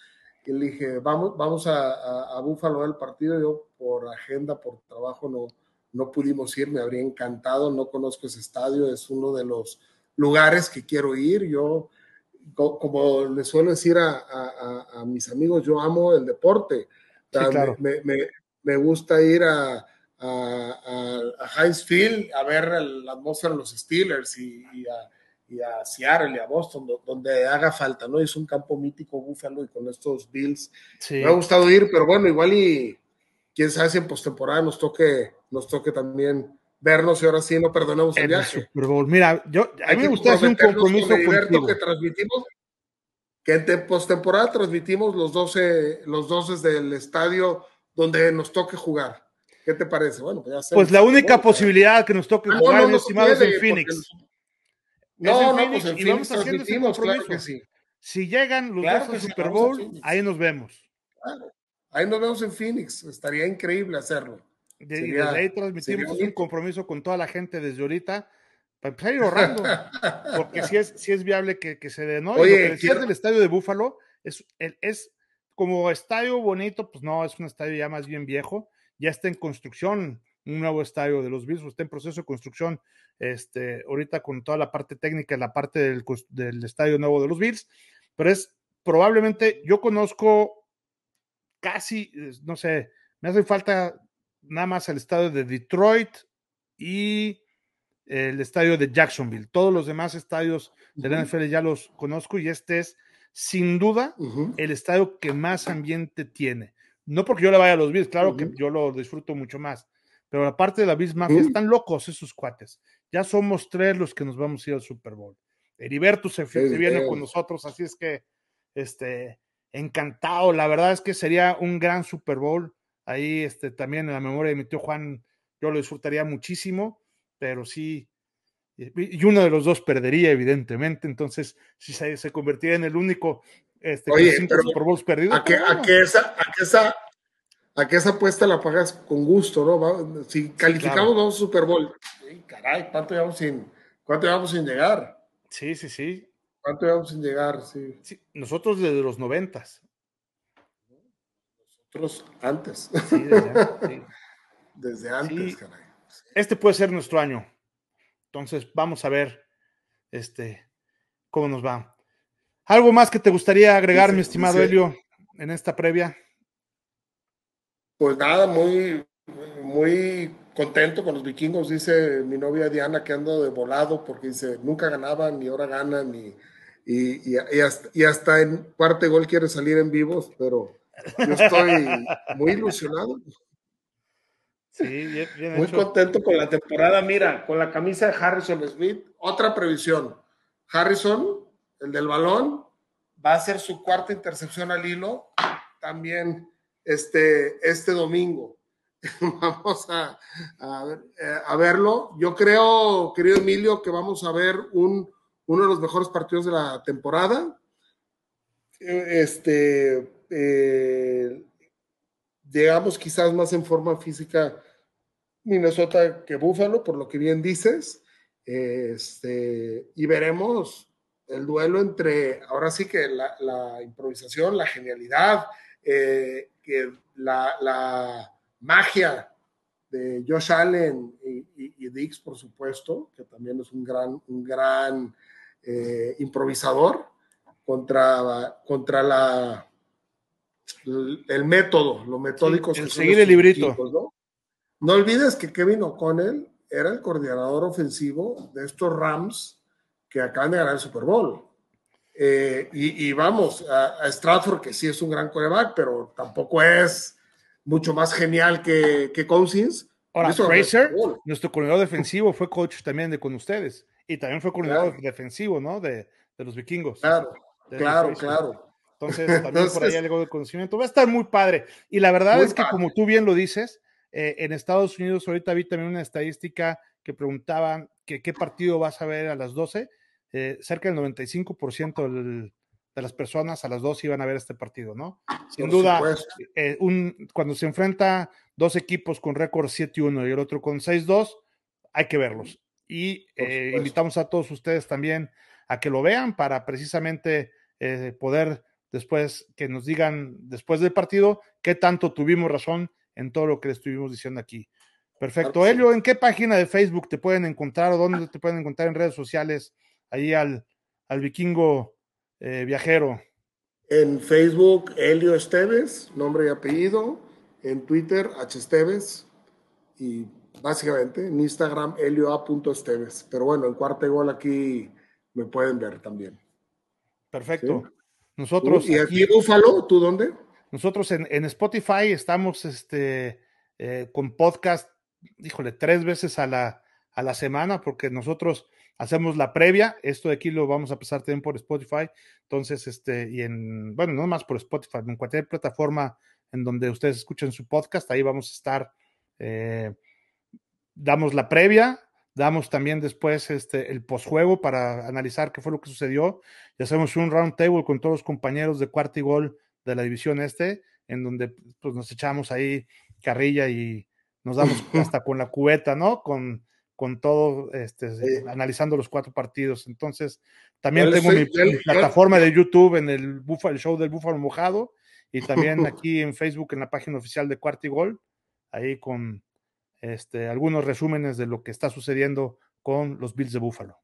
[SPEAKER 1] Y le dije, vamos, vamos a, Búfalo al partido. Yo por agenda, por trabajo, no, no pudimos ir. Me habría encantado. No conozco ese estadio. Es uno de los lugares que quiero ir. Yo como le suelo decir a, mis amigos, yo amo el deporte. me, gusta ir a, a, Heinz Field a ver la atmósfera de los Steelers y, a, Seattle y a Boston, donde haga falta, ¿no? Es un campo mítico Búfalo y con estos Bills. Me ha gustado ir, pero bueno, igual y quién sabe si en postemporada nos toque, nos toque también vernos y ahora sí no perdonamos el viaje.
[SPEAKER 2] Mira, yo, a mí me gusta hacer un compromiso
[SPEAKER 1] con que transmitimos, que en postemporada transmitimos los 12, los 12 del estadio donde nos toque jugar. ¿Qué te parece? Bueno,
[SPEAKER 2] pues, ya pues la única posibilidad que nos toque ah, jugar, no, estimados, en Phoenix.
[SPEAKER 1] No, no, pues en Phoenix transmitimos, claro que sí.
[SPEAKER 2] Si llegan los dos al Super Bowl, ahí nos vemos.
[SPEAKER 1] Claro. Ahí nos vemos en Phoenix. Estaría increíble hacerlo
[SPEAKER 2] y desde ahí transmitimos un compromiso con toda la gente desde ahorita para empezar a ir ahorrando, porque si es, si es viable que, que se dé, ¿no? Oye, lo que del estadio de Búfalo es, es como estadio bonito, pues no, es un estadio ya más bien viejo, ya está en construcción, un nuevo estadio de los Bills, está en proceso de construcción, este, ahorita con toda la parte técnica, la parte del, del estadio nuevo de los Bills, pero es probablemente, yo conozco casi, no sé, me hace falta nada más el estadio de Detroit y el estadio de Jacksonville. Todos los demás estadios de la NFL ya los conozco y este es sin duda el estadio que más ambiente tiene. No porque yo le vaya a los Bills, claro que yo lo disfruto mucho más, pero aparte de la Bills Mafia, están locos esos cuates. Ya somos tres los que nos vamos a ir al Super Bowl. Heriberto se, se viene con nosotros, así es que este, encantado. La verdad es que sería un gran Super Bowl. Ahí este, también en la memoria de mi tío Juan, yo lo disfrutaría muchísimo, pero sí, y uno de los dos perdería, evidentemente. Entonces, si se, se convertiría en el único este,
[SPEAKER 1] Oye, Super Bowls perdidos. A que, a, que esa, a, que esa, a que esa apuesta la pagas con gusto, ¿no? Si calificamos dos Super Bowl, caray, ¿cuánto llevamos sin, cuánto llevamos sin llegar?
[SPEAKER 2] Sí, sí, sí.
[SPEAKER 1] ¿Cuánto llevamos sin llegar? Sí.
[SPEAKER 2] sí nosotros desde los noventas.
[SPEAKER 1] Nosotros antes. Sí, desde, desde antes, caray.
[SPEAKER 2] Este puede ser nuestro año. Entonces, vamos a ver este, cómo nos va. ¿Algo más que te gustaría agregar, mi estimado Helio, en esta previa?
[SPEAKER 1] Pues nada, muy, muy contento con los vikingos, dice mi novia Diana que ando de volado porque dice, nunca ganaban, ni ahora ganan, y, y, hasta, y hasta en cuarto gol quiere salir en vivos, pero yo estoy muy ilusionado.
[SPEAKER 2] Sí,
[SPEAKER 1] Muy contento con la temporada. Mira, con la camisa de Harrison Smith, otra previsión. Harrison, el del balón, va a hacer su cuarta intercepción al hilo también este, este domingo. vamos a, eh, a, verlo. Yo creo, querido Emilio, que vamos a ver un, uno de los mejores partidos de la temporada. Este, eh, llegamos quizás más en forma física Minnesota que Buffalo, por lo que bien dices. Este, y veremos el duelo entre, ahora sí que la, improvisación, la genialidad, eh, que la, magia de Josh Allen y, Dix, por supuesto, que también es un gran, un gran eh, improvisador, contra, contra la el método, lo metódico.
[SPEAKER 2] el seguir el librito.
[SPEAKER 1] ¿no? olvides que Kevin O'Connell era el coordinador ofensivo de estos Rams que acaban de ganar el Super Bowl. Eh, y, vamos, a, Stratford, que sí es un gran coreback, pero tampoco es mucho más genial que, que Cousins.
[SPEAKER 2] Ahora, Fraser, nuestro coordinador defensivo, fue coach también de con ustedes. Y también fue coordinador defensivo, ¿no? De, de, los vikingos.
[SPEAKER 1] Claro, claro, claro.
[SPEAKER 2] Entonces, también por ahí algo de conocimiento. Va a estar muy padre. Y la verdad es que, como tú bien lo dices, eh, en Estados Unidos ahorita vi también una estadística que preguntaban que qué partido vas a ver a las 12. Eh, cerca del 95% de las personas a las 12 iban a ver este partido, ¿no? Sin duda, eh, un, cuando se enfrenta dos equipos con récord 7-1 y el otro con 6-2, hay que verlos. Y invitamos a todos ustedes también a que lo vean para precisamente poder después que nos digan después del partido qué tanto tuvimos razón en todo lo que le estuvimos diciendo aquí. Perfecto. Helio, ¿en qué página de Facebook te pueden encontrar o dónde te pueden encontrar en redes sociales ahí al, al vikingo eh, viajero?
[SPEAKER 1] En Facebook, Helio Esteves, nombre y apellido. En Twitter, H. Esteves. Y básicamente en Instagram, helio.esteves. Pero bueno, en cuarto gol aquí me pueden ver también.
[SPEAKER 2] Perfecto. Nosotros.
[SPEAKER 1] ¿Y aquí, Búfalo? ¿Tú dónde?
[SPEAKER 2] Nosotros en, Spotify estamos este, eh, con podcast, híjole, tres veces a la, a la semana, porque nosotros hacemos la previa. Esto de aquí lo vamos a pasar también por Spotify. Entonces, este, y en, bueno, no más por Spotify, en cualquier plataforma en donde ustedes escuchen su podcast, ahí vamos a estar. Eh, damos la previa, Damos también después este, el posjuego para analizar qué fue lo que sucedió. Y hacemos un round table con todos los compañeros de cuarto y gol de la división este, en donde pues, nos echamos ahí carrilla y nos damos hasta con la cubeta, ¿no? Con, con todo, este, analizando los cuatro partidos. Entonces, también tengo mi, plataforma de YouTube en el, el show del Búfalo Mojado y también aquí en Facebook en la página oficial de Cuarto y Gol, ahí con este, algunos resúmenes de lo que está sucediendo con los Bills de Buffalo.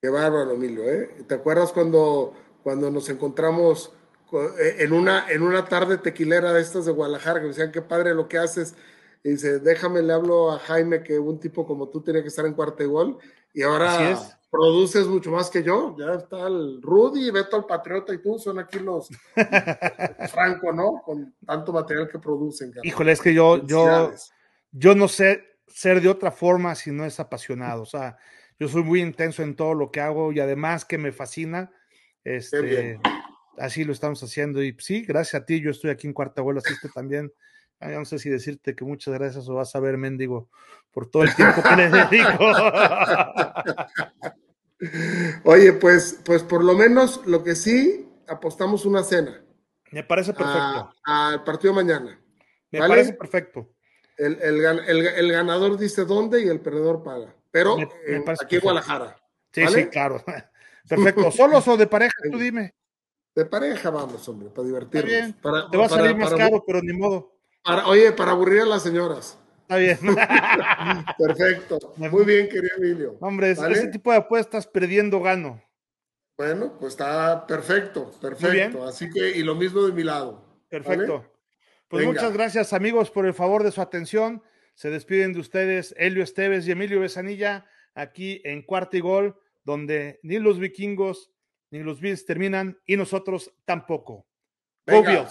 [SPEAKER 1] Qué bárbaro, Emilio, ¿eh? ¿Te acuerdas cuando, cuando nos encontramos eh, en una, en una tarde tequilera de estas de Guadalajara, que me decían, qué padre lo que haces? Y dice, déjame, le hablo a Jaime que un tipo como tú tenía que estar en cuarto gol, y ahora produces mucho más que yo. Ya está el Rudy, Beto el Patriota y tú, son aquí los Franco, ¿no? Con tanto material que producen.
[SPEAKER 2] Híjole, es que yo, yo, yo no sé ser de otra forma si no es apasionado. O sea, yo soy muy intenso en todo lo que hago y además que me fascina. Este, así lo estamos haciendo. Y sí, gracias a ti, yo estoy aquí en Cuarta Abuelo, asiste también. Ah, no sé si decirte que muchas gracias o vas a ver, mendigo, por todo el tiempo que le dedico.
[SPEAKER 1] Oye, pues, pues por lo menos lo que sí, apostamos una cena.
[SPEAKER 2] Me parece perfecto.
[SPEAKER 1] Al partido mañana.
[SPEAKER 2] Me parece perfecto.
[SPEAKER 1] El, el, ganador dice dónde y el perdedor paga. Pero aquí en Guadalajara.
[SPEAKER 2] Sí, sí, claro. Perfecto. ¿Solos o de pareja? Tú dime.
[SPEAKER 1] De pareja vamos, hombre, para divertirnos.
[SPEAKER 2] Te va a salir más caro, pero ni modo.
[SPEAKER 1] oye, para aburrir a las señoras.
[SPEAKER 2] Está bien.
[SPEAKER 1] Perfecto. Muy bien, querido Emilio.
[SPEAKER 2] Hombre, ese tipo de apuestas perdiendo gano.
[SPEAKER 1] Bueno, pues está perfecto, perfecto. Así que, y lo mismo de mi lado.
[SPEAKER 2] Perfecto. Pues muchas gracias, amigos, por el favor de su atención. Se despiden de ustedes Helio Esteves y Emilio Besanilla aquí en Cuarta y Gol, donde ni los vikingos ni los Bills terminan y nosotros tampoco.
[SPEAKER 1] Venga,